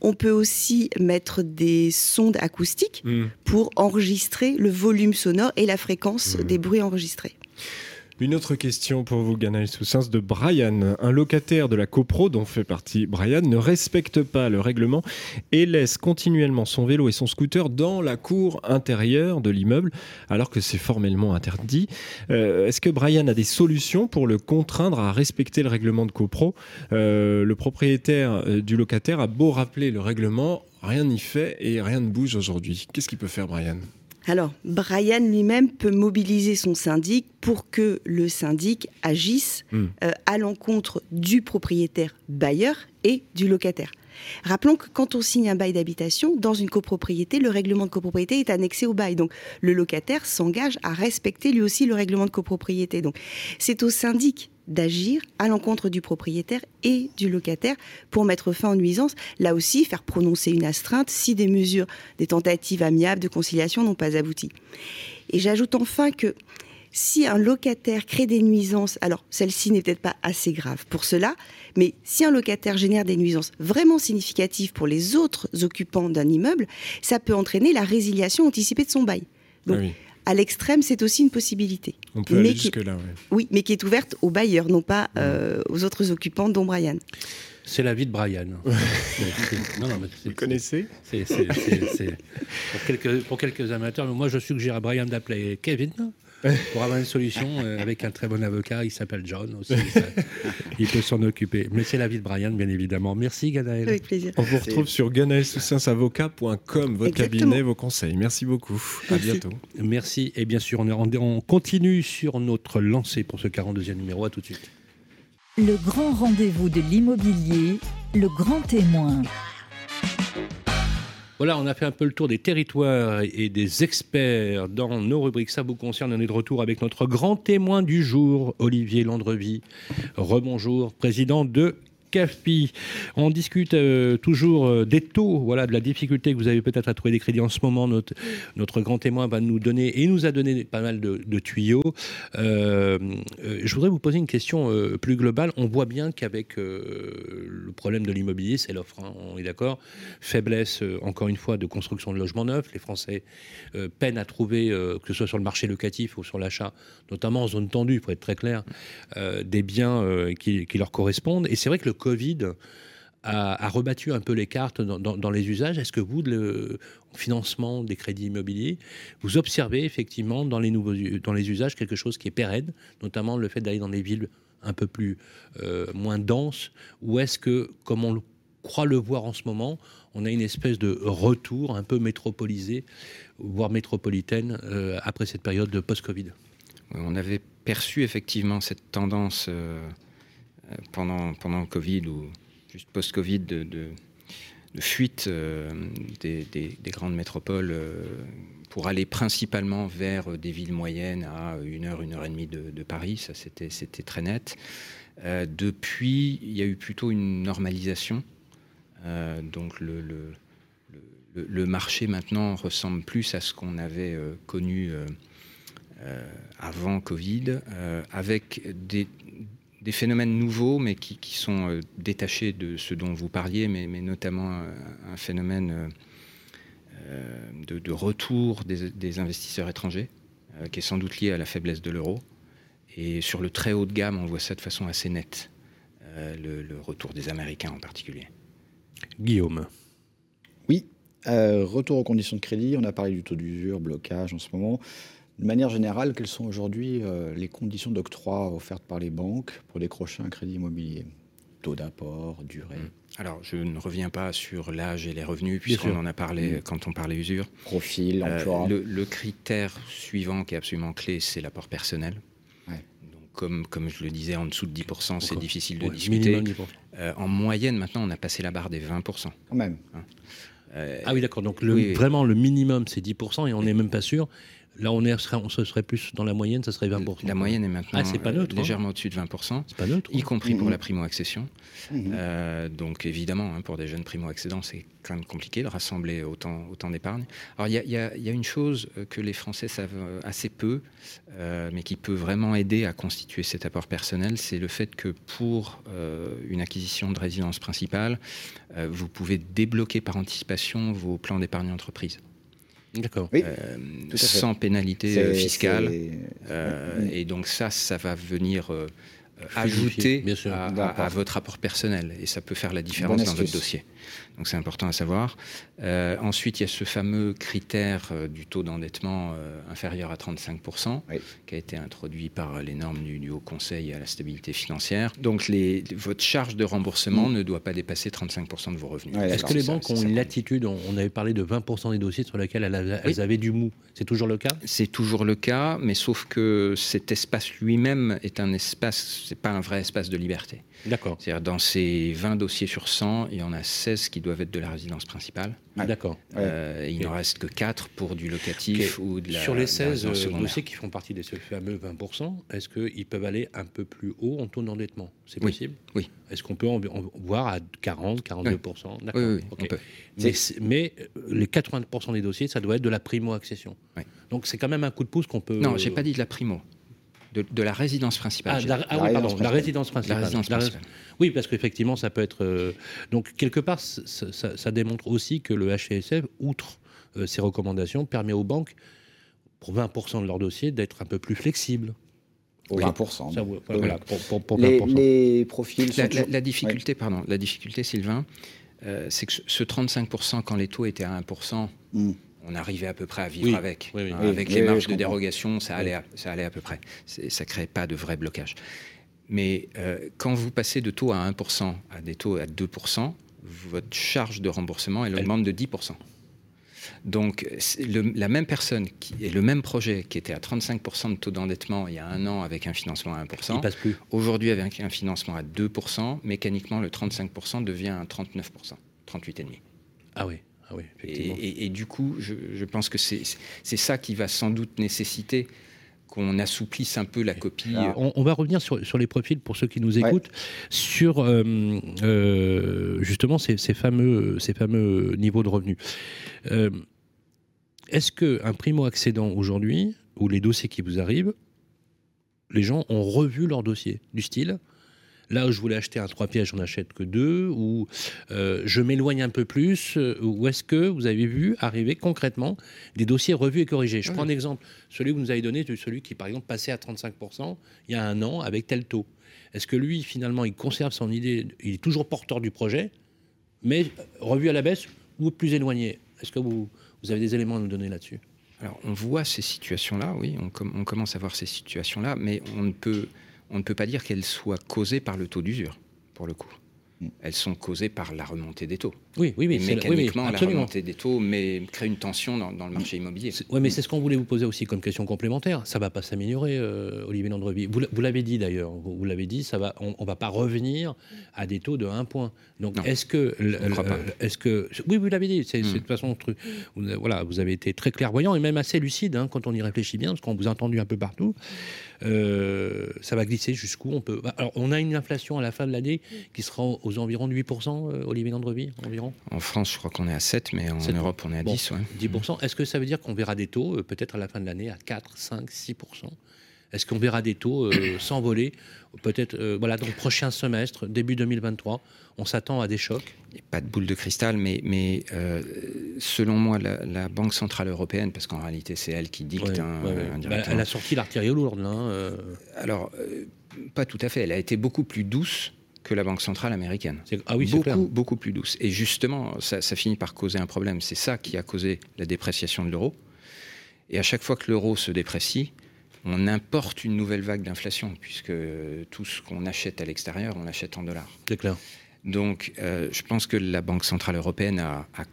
On peut aussi mettre des sondes acoustiques hmm. pour enregistrer le volume sonore et la fréquence hmm. des bruits enregistrés. Une autre question pour vous, Ganaël Soussens, de Brian. Un locataire de la copro, dont fait partie Brian, ne respecte pas le règlement et laisse continuellement son vélo et son scooter dans la cour intérieure de l'immeuble, alors que c'est formellement interdit. Euh, est-ce que Brian a des solutions pour le contraindre à respecter le règlement de copro? Euh, Le propriétaire euh, du locataire a beau rappeler le règlement, rien n'y fait et rien ne bouge aujourd'hui. Qu'est-ce qu'il peut faire, Brian? Alors, Brian lui-même peut mobiliser son syndic pour que le syndic agisse hmm. euh, à l'encontre du propriétaire bailleur et du locataire. Rappelons que quand on signe un bail d'habitation, dans une copropriété, le règlement de copropriété est annexé au bail. Donc le locataire s'engage à respecter lui aussi le règlement de copropriété. Donc c'est au syndic d'agir à l'encontre du propriétaire et du locataire pour mettre fin aux nuisances. Là aussi, faire prononcer une astreinte si des mesures, des tentatives amiables de conciliation n'ont pas abouti. Et j'ajoute enfin que si un locataire crée des nuisances, alors celle-ci n'est peut-être pas assez grave pour cela, mais si un locataire génère des nuisances vraiment significatives pour les autres occupants d'un immeuble, ça peut entraîner la résiliation anticipée de son bail. Donc, ah à l'extrême, c'est aussi une possibilité. On peut aller jusque-là, oui. mais qui est ouverte aux bailleurs, non pas euh, aux autres occupants, dont Brian. C'est la vie de Brian. Vous connaissez C'est pour quelques, pour quelques amateurs. Mais moi, je suggère à Brian d'appeler Kevin pour avoir une solution euh, avec un très bon avocat. Il s'appelle John aussi. il peut s'en occuper. Mais c'est la vie de Brian, bien évidemment. Merci, Ganaël. Avec plaisir. On vous retrouve sur ganaelsoussiensavocat.com, votre cabinet, vos conseils. Merci beaucoup. À bientôt. Merci. Et bien sûr, on, on continue sur notre lancée pour ce 42e numéro. À tout de suite. Le grand rendez-vous de l'immobilier, le grand témoin. Voilà, on a fait un peu le tour des territoires et des experts dans nos rubriques. Ça vous concerne. On est de retour avec notre grand témoin du jour, Olivier Landrevie. Rebonjour, président de On discute euh, toujours euh, des taux, voilà, de la difficulté que vous avez peut-être à trouver des crédits en ce moment. Notre, notre grand témoin va nous donner et nous a donné pas mal de, tuyaux. Euh, je voudrais vous poser une question plus globale. On voit bien qu'avec le problème de l'immobilier, c'est l'offre, hein, on est d'accord. Faiblesse, encore une fois, de construction de logements neufs. Les Français peinent à trouver, que ce soit sur le marché locatif ou sur l'achat, notamment en zone tendue, pour être très clair, des biens qui, qui leur correspondent. Et c'est vrai que le Covid a, rebattu un peu les cartes dans, les usages. Est-ce que vous, le financement des crédits immobiliers, vous observez effectivement dans les, usages quelque chose qui est pérenne, notamment le fait d'aller dans des villes un peu plus euh, moins denses, ou est-ce que, comme on croit le voir en ce moment, on a une espèce de retour un peu métropolisé, voire métropolitaine, euh, après cette période de post-Covid? On avait perçu effectivement cette tendance euh, pendant, pendant le Covid ou juste post-Covid de, fuite euh, des, grandes métropoles euh, pour aller principalement vers des villes moyennes à une heure, une heure et demie de, Paris. Ça, c'était, très net. Depuis, il y a eu plutôt une normalisation. donc le, le, marché maintenant ressemble plus à ce qu'on avait connu avant Covid, avec des, des phénomènes nouveaux, mais qui, sont euh, détachés de ce dont vous parliez, mais, notamment euh, un phénomène euh, de, retour des, investisseurs étrangers, qui est sans doute lié à la faiblesse de l'euro. Et sur le très haut de gamme, on voit ça de façon assez nette, le, retour des Américains en particulier. Guillaume. Oui, retour aux conditions de crédit, on a parlé du taux d'usure, blocage en ce moment. De manière générale, quelles sont aujourd'hui euh, les conditions d'octroi offertes par les banques pour décrocher un crédit immobilier? Taux d'apport, durée? Mmh. Alors, je ne reviens pas sur l'âge et les revenus, puisqu'on en a parlé mmh. quand on parlait usure. Profil, euh, emploi. le, critère suivant qui est absolument clé, c'est l'apport personnel. comme, comme je le disais, en dessous de 10%, c'est difficile de discuter. Euh, en moyenne, maintenant, on a passé la barre des 20%. Quand même. Hein. ah oui, d'accord. Donc, le, vraiment, le minimum, c'est 10%, et on n'est même pas sûr. Là, on, est, on se serait plus dans la moyenne, ça serait 20%. La moyenne est maintenant ah, pas neutre, hein. légèrement au-dessus de 20%, pas neutre, y compris pour mmh. la primo-accession. Mmh. Euh, donc évidemment, hein, pour des jeunes primo-accédants, c'est quand même compliqué de rassembler autant, autant d'épargne. Alors il y, a une chose euh, que les Français savent euh, assez peu, mais qui peut vraiment aider à constituer cet apport personnel, c'est le fait que pour une acquisition de résidence principale, vous pouvez débloquer par anticipation vos plans d'épargne entreprise. D'accord. Euh, sans pénalité euh, fiscale. Euh, et donc ça, ça va venir ajouter à, votre rapport personnel. Et ça peut faire la différence dans votre dossier. Donc c'est important à savoir. Euh, ensuite, il y a ce fameux critère euh, du taux d'endettement euh, inférieur à 35%, qui a été introduit par les normes du, Haut Conseil à la stabilité financière. Donc les, votre charge de remboursement mm. ne doit pas dépasser 35% de vos revenus. Est-ce que les banques ont une latitude? On, avait parlé de 20% des dossiers sur lesquels elles, avaient du mou. C'est toujours le cas? C'est toujours le cas, mais sauf que cet espace lui-même est un espace, c'est pas un vrai espace de liberté. D'accord. C'est-à-dire dans ces 20 dossiers sur 100, il y en a 16 qui doivent être de la résidence principale. Ah, d'accord. Euh, il n'en reste que 4 pour du locatif ou de la Sur les 16 euh, dossiers qui font partie de ce fameux 20%, est-ce qu'ils peuvent aller un peu plus haut en taux d'endettement? C'est possible? Oui. Est-ce qu'on peut en, voir à 40, 42% oui. D'accord. Oui, on peut. Mais, euh, les 80% des dossiers, ça doit être de la primo-accession. Donc c'est quand même un coup de pouce qu'on peut... Non, j'ai pas dit de la primo de, la résidence principale. Ah, la, ah oui, pardon, la résidence principale. Oui, parce qu'effectivement, ça peut être. Euh, donc, quelque part, ça, démontre aussi que le HCSF, outre euh, ses recommandations, permet aux banques, pour 20% de leur dossier, d'être un peu plus flexibles. Au 20%. Ça, voilà, pour, pour, les, profils. La, difficulté, pardon, la difficulté, Sylvain, euh, c'est que ce 35%, quand les taux étaient à 1%, on arrivait à peu près à vivre avec. Hein, avec les marges de dérogation, ça allait, à, ça allait à peu près. Ça ne créait pas de vrai blocage. Mais euh, quand vous passez de taux à 1% à des taux à 2%, votre charge de remboursement, elle, augmente de 10%. Donc, la même personne qui, et le même projet qui était à 35% de taux d'endettement il y a un an avec un financement à 1%, passe plus. Aujourd'hui, avec un financement à 2%, mécaniquement, le 35% devient un 39%, 38,5%. Ah oui. Ah et, du coup, je, pense que c'est ça qui va sans doute nécessiter qu'on assouplisse un peu la copie. on, va revenir sur, les profils pour ceux qui nous écoutent, sur euh, euh, justement ces, fameux, ces fameux niveaux de revenus. Euh, est-ce qu'un primo-accédant aujourd'hui, ou les dossiers qui vous arrivent, les gens ont revu leur dossier du style Là où je voulais acheter un trois pièges, j'en achète que deux, ou euh, je m'éloigne un peu plus, euh, ou est-ce que vous avez vu arriver concrètement des dossiers revus et corrigés? Je prends un exemple, celui que vous nous avez donné, celui qui par exemple passait à 35% il y a un an avec tel taux. Est-ce que lui, finalement, il conserve son idée, il est toujours porteur du projet, mais revu à la baisse ou plus éloigné? Est-ce que vous, vous avez des éléments à nous donner là-dessus? Alors, on voit ces situations-là, oui, on, on, commence à voir ces situations-là, mais on ne peut on ne peut pas dire qu'elles soient causées par le taux d'usure, pour le coup. Mm. Elles sont causées par la remontée des taux. Oui, oui, oui. mécaniquement, la remontée des taux mais crée une tension dans, le marché immobilier. Oui, mais c'est ce qu'on voulait vous poser aussi comme question complémentaire. Ça ne va pas s'améliorer, euh, Olivier Landrevi. Vous, l'avez dit d'ailleurs. Vous, l'avez dit, ça va, on ne va pas revenir à des taux de 1 point. Donc, est-ce que, est-ce que, oui, vous l'avez dit. C'est mm. de toute façon, voilà, vous avez été très clairvoyant et même assez lucide hein, quand on y réfléchit bien, parce qu'on vous a entendu un peu partout. Euh, ça va glisser jusqu'où on peut. Alors, on a une inflation à la fin de l'année qui sera aux environs de 8%, euh, Olivier Landrevi, environ? En France, je crois qu'on est à 7, mais en Europe, on est à 10. 10%. Est-ce que ça veut dire qu'on verra des taux, euh, peut-être à la fin de l'année, à 4, 5, 6% Est-ce qu'on verra des taux s'envoler? Peut-être, voilà, dans le prochain semestre, début 2023, on s'attend à des chocs? Pas de boule de cristal, mais, mais selon moi, la, Banque Centrale Européenne, parce qu'en réalité, c'est elle qui dicte un, bah, elle a sorti l'artillerie lourde, là. Hein, Alors, pas tout à fait. Elle a été beaucoup plus douce que la Banque centrale américaine. Ah oui, beaucoup, beaucoup plus douce. Et justement, ça, finit par causer un problème. C'est ça qui a causé la dépréciation de l'euro. Et à chaque fois que l'euro se déprécie, on importe une nouvelle vague d'inflation, puisque tout ce qu'on achète à l'extérieur, on l'achète en dollars. C'est clair. Donc, euh, je pense que la Banque centrale européenne a, a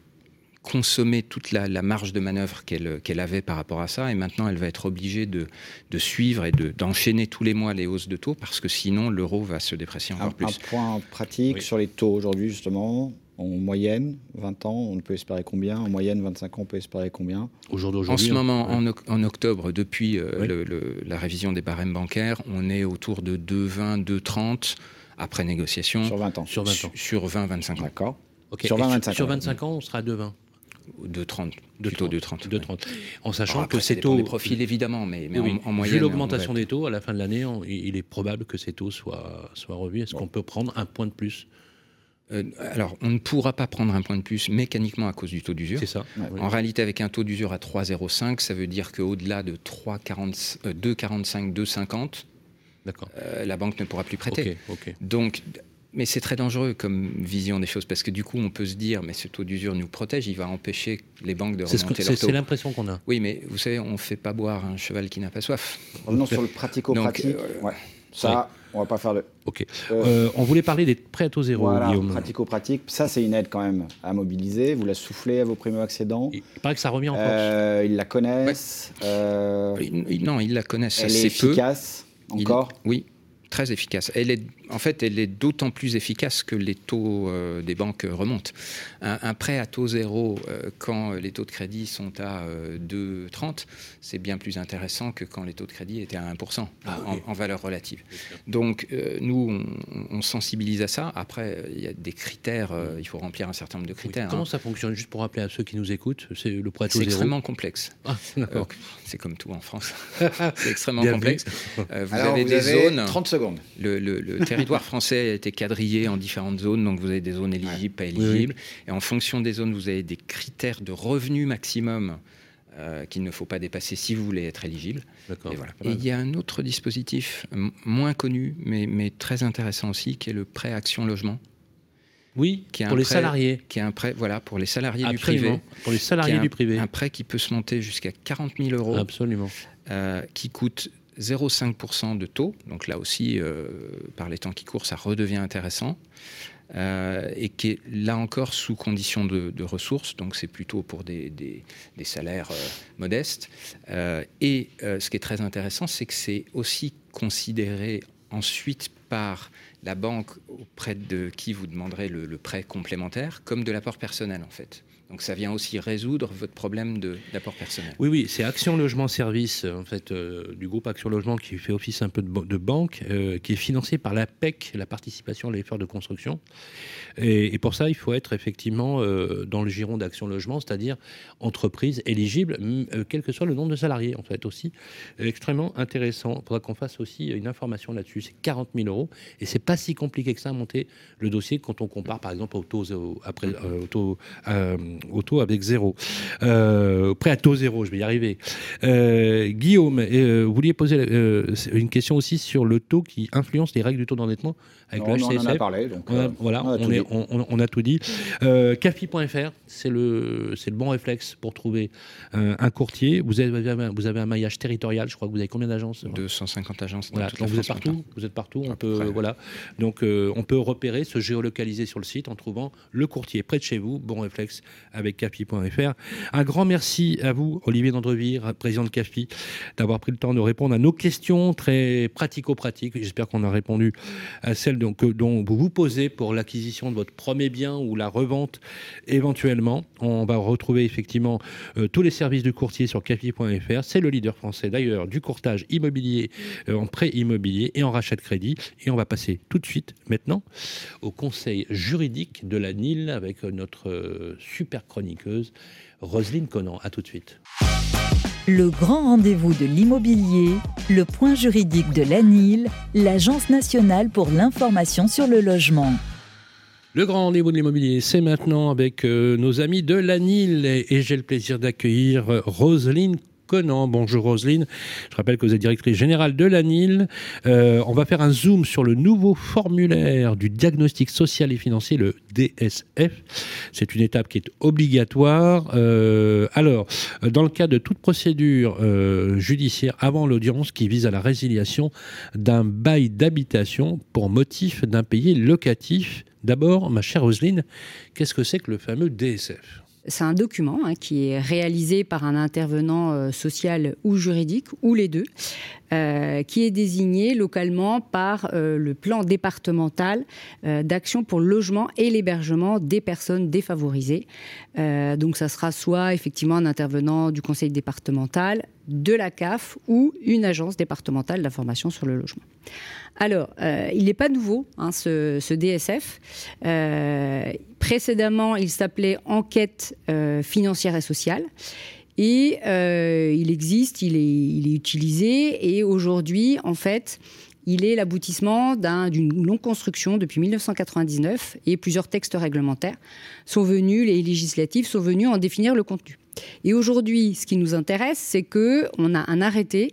consommer toute la, marge de manœuvre qu'elle avait par rapport à ça. Et maintenant, elle va être obligée de, suivre et d'enchaîner tous les mois les hausses de taux parce que sinon, l'euro va se déprécier encore plus. Un point pratique sur les taux aujourd'hui, justement. En moyenne, 20 ans, on peut espérer combien? En moyenne, 25 ans, on peut espérer combien? Aujourd'hui, En ce moment, en, octobre, depuis euh, la révision des barèmes bancaires, on est autour de 2,20, 2,30 après négociation. Sur 20 ans Sur 20 ans. Sur 20-25 ans. D'accord. Sur 20-25 sur 25 ans, on sera à 2,20 de 30, plutôt de 30. De 30. En sachant que ces taux. des profils évidemment, mais, en, moyenne. Vu l'augmentation des taux, à la fin de l'année, il est probable que ces taux soient, soient revus. Est-ce qu'on peut prendre un point de plus? Euh, alors, on ne pourra pas prendre un point de plus mécaniquement à cause du taux d'usure. C'est ça. En réalité, avec un taux d'usure à 3,05, ça veut dire qu'au-delà de 2,45, 2,50, la banque ne pourra plus prêter. Donc, mais c'est très dangereux comme vision des choses parce que du coup, on peut se dire, mais ce taux d'usure nous protège, il va empêcher les banques de remonter leur taux. C'est l'impression qu'on a. Oui, mais vous savez, on ne fait pas boire un cheval qui n'a pas soif. Revenons sur le pratico-pratique. Euh, ça, on va pas faire le. Ok. Euh, euh, on voulait parler des prêts à taux zéro, voilà, Pratico-pratique. Ça, c'est une aide quand même à mobiliser. Vous la soufflez à vos primo-accédants. Il paraît que ça revient en force. ils la connaissent. non, ils la connaissent. Elle est efficace. Encore? Oui, très efficace. Elle est, en fait, elle est d'autant plus efficace que les taux euh, des banques remontent. Un, prêt à taux zéro, euh, quand les taux de crédit sont à 2,30, euh, c'est bien plus intéressant que quand les taux de crédit étaient à 1% ah en, valeur relative. Donc, nous, on, sensibilise à ça. Après, il y a des critères, il faut remplir un certain nombre de critères. Comment hein. ça fonctionne Juste pour rappeler à ceux qui nous écoutent, c'est le prêt à taux zéro C'est extrêmement complexe. Ah, c'est comme tout en France. c'est extrêmement complexe. vous avez des zones. 30 secondes le, territoire français a été quadrillé en différentes zones, donc vous avez des zones éligibles, pas éligibles. Et en fonction des zones, vous avez des critères de revenu maximum euh, qu'il ne faut pas dépasser si vous voulez être éligible. Et, voilà. il y a un autre dispositif moins connu, mais, mais, très intéressant aussi, qui est le prêt action logement. Oui, qui est pour les salariés. Qui est un prêt, voilà, pour les salariés du privé. Pour les salariés du privé. Un prêt qui peut se monter jusqu'à 40 000 euros. Absolument. Euh, qui coûte 0,5% de taux. Donc là aussi, euh, par les temps qui courent, ça redevient intéressant. Euh, et qui est là encore sous condition de, ressources, donc c'est plutôt pour des, salaires euh, modestes. et ce qui est très intéressant, c'est que c'est aussi considéré ensuite par la banque auprès de qui vous demanderez le prêt complémentaire comme de l'apport personnel en fait. Donc ça vient aussi résoudre votre problème d'apport personnel. Oui, oui, c'est Action Logement Service, en fait, euh, du groupe Action Logement qui fait office un peu de, banque, euh, qui est financé par la PEC, la participation à l'effort de construction. Et, pour ça, il faut être effectivement euh, dans le giron d'Action Logement, c'est-à-dire entreprise éligible, quel que soit le nombre de salariés, en fait, aussi. Extrêmement intéressant. Il faudra qu'on fasse aussi une information là-dessus. C'est 40 000 euros et c'est pas si compliqué que ça à monter le dossier quand on compare, par exemple, au taux, après, au taux auto avec zéro. Euh, prêt à taux zéro, je vais y arriver. Euh, Guillaume, euh, vous vouliez poser une question aussi sur le taux qui influence les règles du taux d'endettement avec le HCSF. On en a parlé. Donc, voilà, on, a, tout dit. CAFI.fr, c'est le, le bon réflexe pour trouver un courtier. Vous avez, vous avez un maillage territorial, je crois que vous avez combien d'agences? 250 agences. Voilà, donc vous êtes partout. Vous êtes partout. On peut, voilà. Donc on peut repérer, se géolocaliser sur le site en trouvant le courtier près de chez vous. Bon réflexe avec CAFI.fr. Un grand merci à vous, Olivier Dandrevire, président de CAFI, d'avoir pris le temps de répondre à nos questions très pratico-pratiques. J'espère qu'on a répondu à celles dont vous vous posez pour l'acquisition de votre premier bien ou la revente éventuellement. On va retrouver effectivement euh, tous les services du courtier sur CAFI.fr. C'est le leader français d'ailleurs du courtage immobilier euh, en prêt immobilier et en rachat de crédit. Et on va passer tout de suite maintenant au conseil juridique de la NIL avec notre euh, super chroniqueuse, Roselyne Conan. À tout de suite. Le grand rendez-vous de l'immobilier, le point juridique de l'ANIL, l'Agence nationale pour l'information sur le logement. Le grand rendez-vous de l'immobilier, c'est maintenant avec euh, nos amis de l'ANIL et, j'ai le plaisir d'accueillir euh, Bonjour Roselyne. Je rappelle que vous êtes directrice générale de l'ANIL. Euh, on va faire un zoom sur le nouveau formulaire du diagnostic social et financier, le DSF. C'est une étape qui est obligatoire. Euh, alors, dans le cas de toute procédure euh, judiciaire avant l'audience qui vise à la résiliation d'un bail d'habitation pour motif d'impayé locatif, d'abord, ma chère Roselyne, qu'est-ce que c'est que le fameux DSF c'est un document hein, qui est réalisé par un intervenant euh, social ou juridique, ou les deux, euh, qui est désigné localement par euh, le plan départemental d'action pour le logement et l'hébergement des personnes défavorisées. donc ça sera soit effectivement un intervenant du conseil départemental, de la CAF ou une agence départementale d'information sur le logement. Alors, il n'est pas nouveau, hein, ce, DSF. précédemment, il s'appelait Enquête financière et sociale. Et euh, il existe, il est, il est utilisé. Et aujourd'hui, en fait, il est l'aboutissement d'une longue construction depuis 1999 et plusieurs textes réglementaires sont venus, les législatifs sont venus en définir le contenu. Et aujourd'hui, ce qui nous intéresse, c'est que on a un arrêté,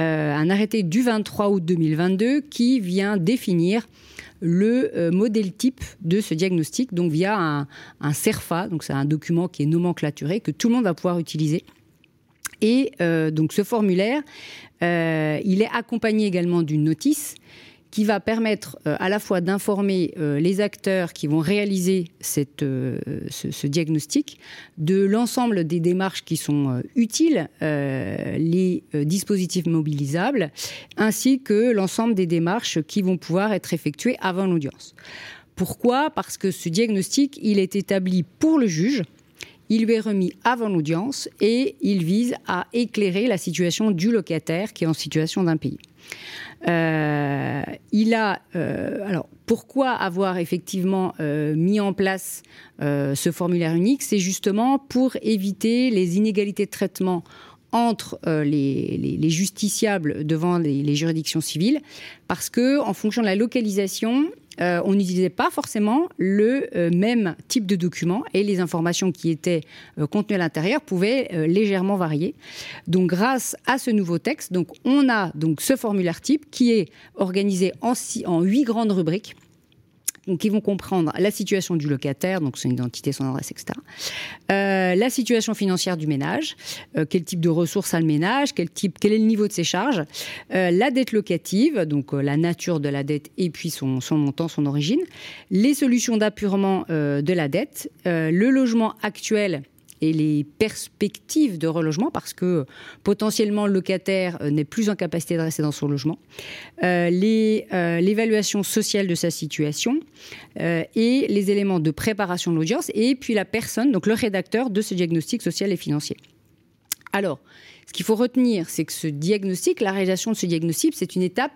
euh, un arrêté du 23 août 2022 qui vient définir le euh, modèle type de ce diagnostic, donc via un, CERFA, donc c'est un document qui est nomenclaturé que tout le monde va pouvoir utiliser. Et euh, donc ce formulaire, il est accompagné également d'une notice qui va permettre euh, à la fois d'informer euh, les acteurs qui vont réaliser euh, ce, diagnostic de l'ensemble des démarches qui sont utiles, les dispositifs mobilisables, ainsi que l'ensemble des démarches qui vont pouvoir être effectuées avant l'audience. Pourquoi? Parce que ce diagnostic, il est établi pour le juge, il lui est remis avant l'audience et il vise à éclairer la situation du locataire qui est en situation d'impayé. Euh, il a euh, alors pourquoi avoir effectivement euh, mis en place ce formulaire unique? C'est justement pour éviter les inégalités de traitement entre les, justiciables devant les, les, juridictions civiles, parce que en fonction de la localisation, euh, on n'utilisait pas forcément le euh, même type de document et les informations qui étaient euh, contenues à l'intérieur pouvaient légèrement varier. Donc, grâce à ce nouveau texte, on a ce formulaire type qui est organisé en huit grandes rubriques donc qui vont comprendre la situation du locataire, donc son identité, son adresse, etc. Euh, la situation financière du ménage, euh, quel type de ressources a le ménage, quel, type, quel est le niveau de ses charges, euh, la dette locative, donc la nature de la dette et puis son, son montant, son origine, les solutions d'appurement de la dette, le logement actuel et les perspectives de relogement parce que potentiellement le locataire euh, n'est plus en capacité de rester dans son logement, euh, euh, l'évaluation sociale de sa situation et les éléments de préparation de l'audience et puis la personne, donc le rédacteur de ce diagnostic social et financier. Alors, ce qu'il faut retenir, c'est que ce diagnostic, la réalisation de ce diagnostic, c'est une étape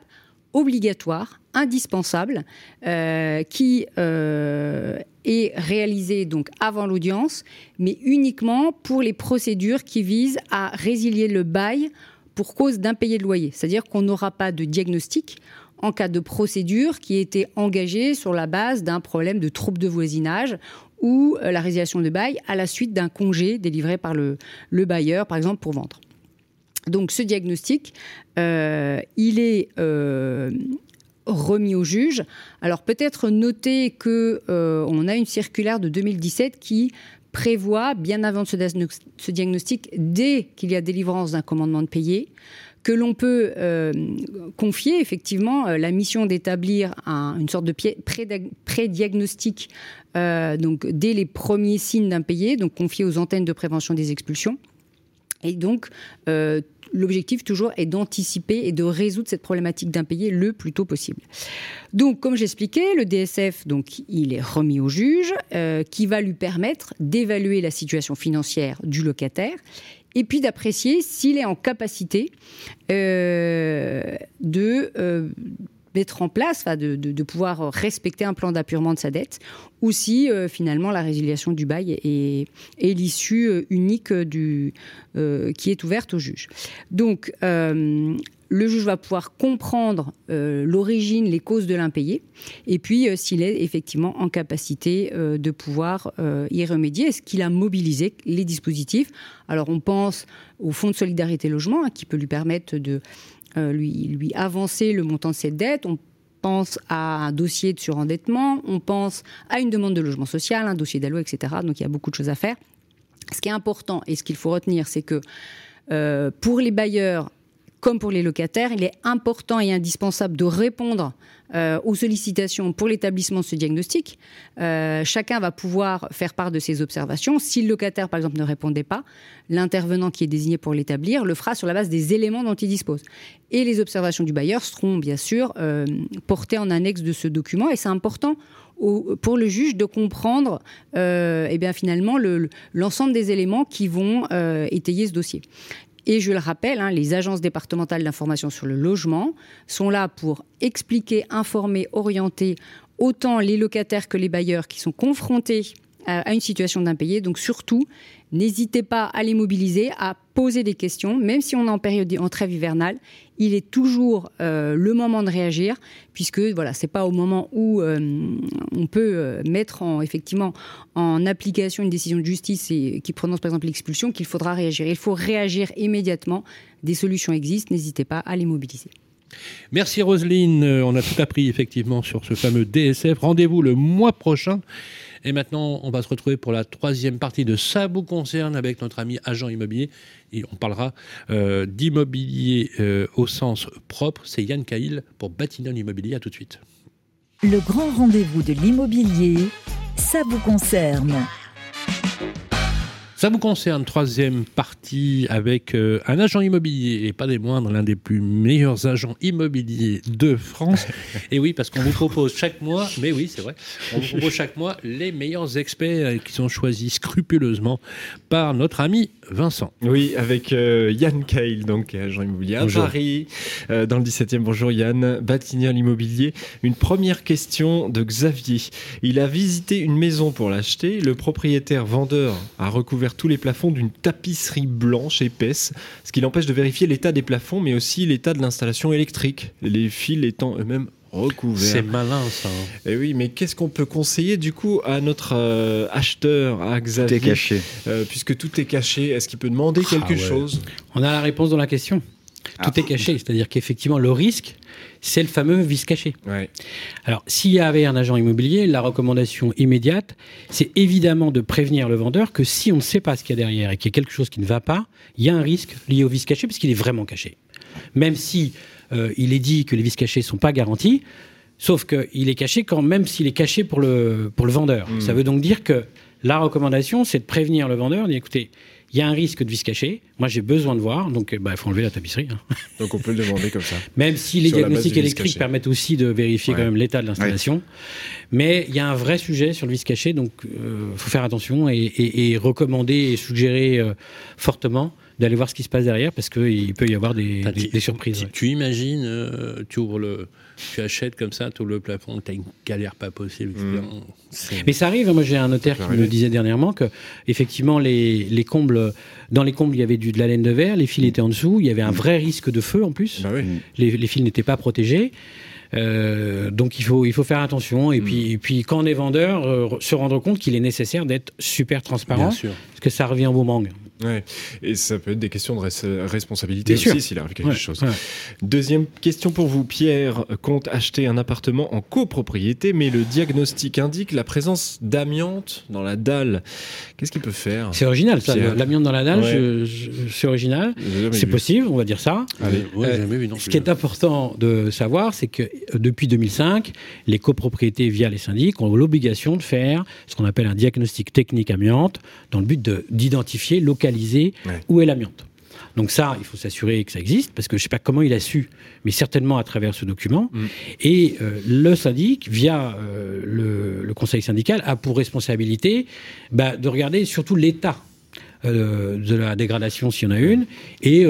obligatoire, indispensable, euh, qui euh, est réalisé donc avant l'audience, mais uniquement pour les procédures qui visent à résilier le bail pour cause d'impayé de loyer. C'est-à-dire qu'on n'aura pas de diagnostic en cas de procédure qui était engagée sur la base d'un problème de trouble de voisinage ou euh, la résiliation de bail à la suite d'un congé délivré par le, le bailleur, par exemple, pour vendre. Donc ce diagnostic, il est remis au juge. Alors peut-être noter que euh, on a une circulaire de 2017 qui prévoit, bien avant ce, diagnostic, dès qu'il y a délivrance d'un commandement de payer, que l'on peut confier effectivement la mission d'établir une sorte de pré-diagnostic donc dès les premiers signes d'impayé, donc confié aux antennes de prévention des expulsions. Et donc, euh, l'objectif toujours est d'anticiper et de résoudre cette problématique d'impayé le plus tôt possible. Donc, comme j'expliquais, le DSF, donc, il est remis au juge, euh, qui va lui permettre d'évaluer la situation financière du locataire et puis d'apprécier s'il est en capacité euh, de mettre en place, de, pouvoir respecter un plan d'appurement de sa dette, ou si euh, finalement la résiliation du bail est, l'issue euh, unique euh, qui est ouverte au juge. Donc, le juge va pouvoir comprendre l'origine, les causes de l'impayé, et puis s'il est effectivement en capacité de pouvoir y remédier, est-ce qu'il a mobilisé les dispositifs Alors on pense au fonds de solidarité logement, hein, qui peut lui permettre de lui, lui avancer le montant de cette dette. On pense à un dossier de surendettement, on pense à une demande de logement social, un dossier d'allocation, etc. Donc il y a beaucoup de choses à faire. Ce qui est important et ce qu'il faut retenir, c'est que euh, pour les bailleurs, comme pour les locataires, il est important et indispensable de répondre euh, aux sollicitations pour l'établissement de ce diagnostic. Euh, chacun va pouvoir faire part de ses observations. Si le locataire, par exemple, ne répondait pas, l'intervenant qui est désigné pour l'établir le fera sur la base des éléments dont il dispose. Et les observations du bailleur seront bien sûr euh, portées en annexe de ce document. Et c'est important pour le juge de comprendre eh finalement l'ensemble des éléments qui vont étayer ce dossier. Et je le rappelle, hein, les agences départementales d'information sur le logement sont là pour expliquer, informer, orienter autant les locataires que les bailleurs qui sont confrontés à une situation d'impayé. Donc surtout, n'hésitez pas à les mobiliser, à poser des questions, même si on est en période en trêve hivernale. Il est toujours euh, le moment de réagir, puisque voilà, c'est pas au moment où euh, on peut euh, mettre en effectivement en application une décision de justice et qui prononce par exemple l'expulsion qu'il faudra réagir. Il faut réagir immédiatement. Des solutions existent, n'hésitez pas à les mobiliser. Merci Roselyne, on a tout appris effectivement sur ce fameux DSF. Rendez-vous le mois prochain. Et maintenant, on va se retrouver pour la troisième partie de Ça vous concerne avec notre ami agent immobilier. Et on parlera euh, d'immobilier euh, au sens propre. C'est Yann Cahill pour Batignolles Immobilier. À tout de suite. Le grand rendez-vous de l'immobilier, ça vous concerne. Ça vous concerne, troisième partie avec euh, un agent immobilier, et pas des moindres, l'un des plus meilleurs agents immobiliers de France. et oui, parce qu'on vous propose chaque mois, mais oui, c'est vrai, on vous propose chaque mois les meilleurs experts euh, qui sont choisis scrupuleusement par notre ami Vincent. Oui, avec euh, Yann Cail, donc agent immobilier à Paris, dans le 17e. Bonjour Yann, Batignolles Immobilier. Une première question de Xavier. Il a visité une maison pour l'acheter. Le propriétaire vendeur a recouvert tous les plafonds d'une tapisserie blanche épaisse, ce qui l'empêche de vérifier l'état des plafonds, mais aussi l'état de l'installation électrique, les fils étant eux-mêmes recouverts. C'est malin ça. Et eh oui, mais qu'est-ce qu'on peut conseiller du coup à notre euh, acheteur, à Xavier Tout est caché. Euh, puisque tout est caché, est-ce qu'il peut demander quelque ah chose? On a la réponse dans la question. Tout ah. est caché, c'est-à-dire qu'effectivement le risque, c'est le fameux vice caché. Alors, s'il y avait un agent immobilier, la recommandation immédiate, c'est évidemment de prévenir le vendeur que si on ne sait pas ce qu'il y a derrière et qu'il y a quelque chose qui ne va pas, il y a un risque lié au vice caché puisqu'il est vraiment caché. Même si euh, il est dit que les vices cachés ne sont pas garantis, sauf qu'il est caché quand même s'il est caché pour le, pour le vendeur. Hmm. Ça veut donc dire que la recommandation, c'est de prévenir le vendeur, dit écoutez, il y a un risque de vis caché. Moi, j'ai besoin de voir, donc bah, il faut enlever la tapisserie. Hein. Donc on peut le demander comme ça. Même si les diagnostics électriques permettent aussi de vérifier quand même l'état de l'installation. Mais il y a un vrai sujet sur le vis caché, donc il euh, faut faire attention et, recommander et suggérer euh, fortement d'aller voir ce qui se passe derrière parce qu'il peut y avoir des, surprises. Tu, imagines, euh, tu ouvres le, tu achètes comme ça, tout le plafond, tu as une galère pas possible. Mm. Mais ça arrive, moi j'ai un notaire qui me disait dernièrement que effectivement les, les, combles, dans les combles il y avait du, de la laine de verre, les fils étaient en dessous, il y avait un vrai risque de feu en plus, bah les, les, fils n'étaient pas protégés. Euh, donc il faut, il faut faire attention et, mm. puis, et puis quand on est vendeur, euh, se rendre compte qu'il est nécessaire d'être super transparent, parce que ça revient au boomerang. Ouais. Et ça peut être des questions de responsabilité aussi s'il arrive quelque chose. Deuxième question pour vous. Pierre compte acheter un appartement en copropriété, mais le diagnostic indique la présence d'amiante dans la dalle. Qu'est-ce qu'il peut faire C'est original, ça. L'amiante dans la dalle, c'est original. C'est possible, on va dire ça. Euh, ce qui est important de savoir, c'est que euh, depuis 2005, les copropriétés via les syndics ont l'obligation de faire ce qu'on appelle un diagnostic technique amiante dans le but d'identifier, localiser où est l'amiante. Donc ça, il faut s'assurer que ça existe, parce que je ne sais pas comment il a su, mais certainement à travers ce document. Mm. Et euh, le syndic, via euh, le, conseil syndical, a pour responsabilité bah, de regarder surtout l'état euh, de la dégradation, s'il y en a une, et,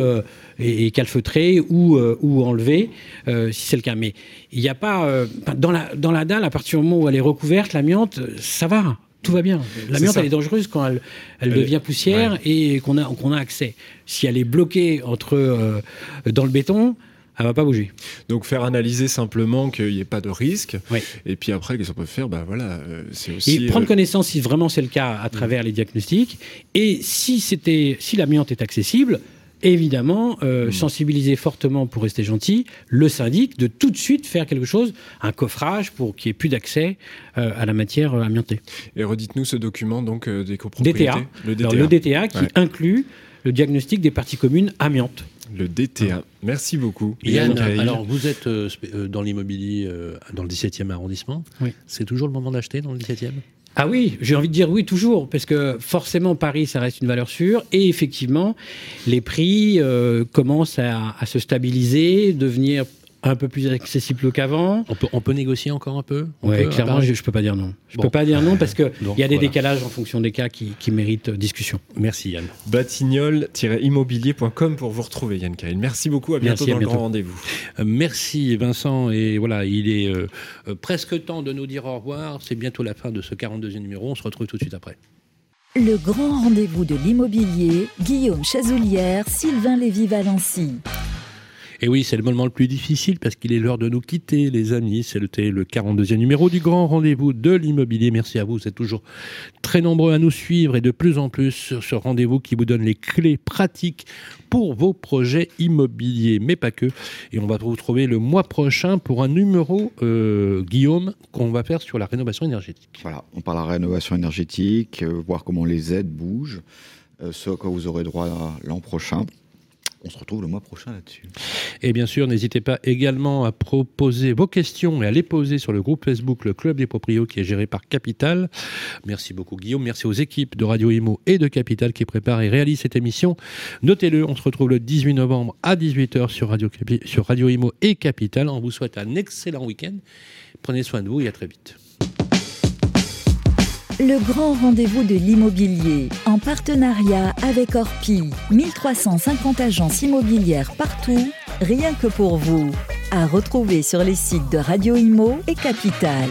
et, calfeutrer ou, ou enlever, si c'est le cas. Mais il n'y a pas... dans, la, dans la dalle, à partir du moment où elle est recouverte, l'amiante, ça va tout va bien. L'amiante, elle est dangereuse quand elle, elle, devient poussière et qu'on a, qu'on a accès. Si elle est bloquée entre, euh, dans le béton, elle va pas bouger. Donc faire analyser simplement qu'il n'y ait pas de risque. Et puis après, qu'est-ce qu'on peut faire? Ben voilà, euh, c'est aussi. Et prendre euh, connaissance si vraiment c'est le cas à travers les diagnostics. Et si c'était, si l'amiante est accessible, évidemment, euh, hmm. sensibiliser fortement pour rester gentil le syndic de tout de suite faire quelque chose, un coffrage pour qu'il n'y ait plus d'accès euh, à la matière euh, amiantée. Et redites-nous ce document donc des copropriétés. DTA. Le DTA, le DTA qui inclut le diagnostic des parties communes amiantes. Le DTA. Merci beaucoup. Yann, alors vous êtes dans l'immobilier dans le 17e arrondissement. Oui. C'est toujours le moment d'acheter dans le 17e ah oui, j'ai envie de dire oui toujours, parce que forcément Paris, ça reste une valeur sûre, et effectivement, les prix euh, commencent à, se stabiliser, devenir un peu plus accessible qu'avant. On peut, on peut négocier encore un peu? Oui, clairement, je ne peux pas dire non. Je ne peux pas dire non parce qu'il y a des décalages en fonction des cas qui, qui méritent discussion. Merci Yann. Batignol-immobilier.com pour vous retrouver Yann Kael. Merci beaucoup, à bientôt dans le grand rendez-vous. Euh, merci Vincent, et voilà, il est euh, euh, presque temps de nous dire au revoir. C'est bientôt la fin de ce 42e numéro, on se retrouve tout de suite après. Le grand rendez-vous de l'immobilier, Guillaume Chazoulière, Sylvain Lévy-Valency. Et oui, c'est le moment le plus difficile parce qu'il est l'heure de nous quitter, les amis. C'est le, le 42e numéro du grand rendez-vous de l'immobilier. Merci à vous. Vous êtes toujours très nombreux à nous suivre et de plus en plus sur ce rendez-vous qui vous donne les clés pratiques pour vos projets immobiliers, mais pas que. Et on va vous retrouver le mois prochain pour un numéro, euh, Guillaume, qu'on va faire sur la rénovation énergétique. Voilà, on parle de rénovation énergétique, euh, voir comment les aides bougent, euh, ce à quoi vous aurez droit l'an prochain. On se retrouve le mois prochain là-dessus. Et bien sûr, n'hésitez pas également à proposer vos questions et à les poser sur le groupe Facebook Le Club des Proprios qui est géré par Capital. Merci beaucoup Guillaume, merci aux équipes de Radio Imo et de Capital qui préparent et réalisent cette émission. Notez-le, on se retrouve le 18 novembre à 18h sur Radio, sur Radio Imo et Capital. On vous souhaite un excellent week-end. Prenez soin de vous et à très vite. Le grand rendez-vous de l'immobilier, en partenariat avec Orpi. 1350 agences immobilières partout, rien que pour vous. À retrouver sur les sites de Radio Imo et Capital.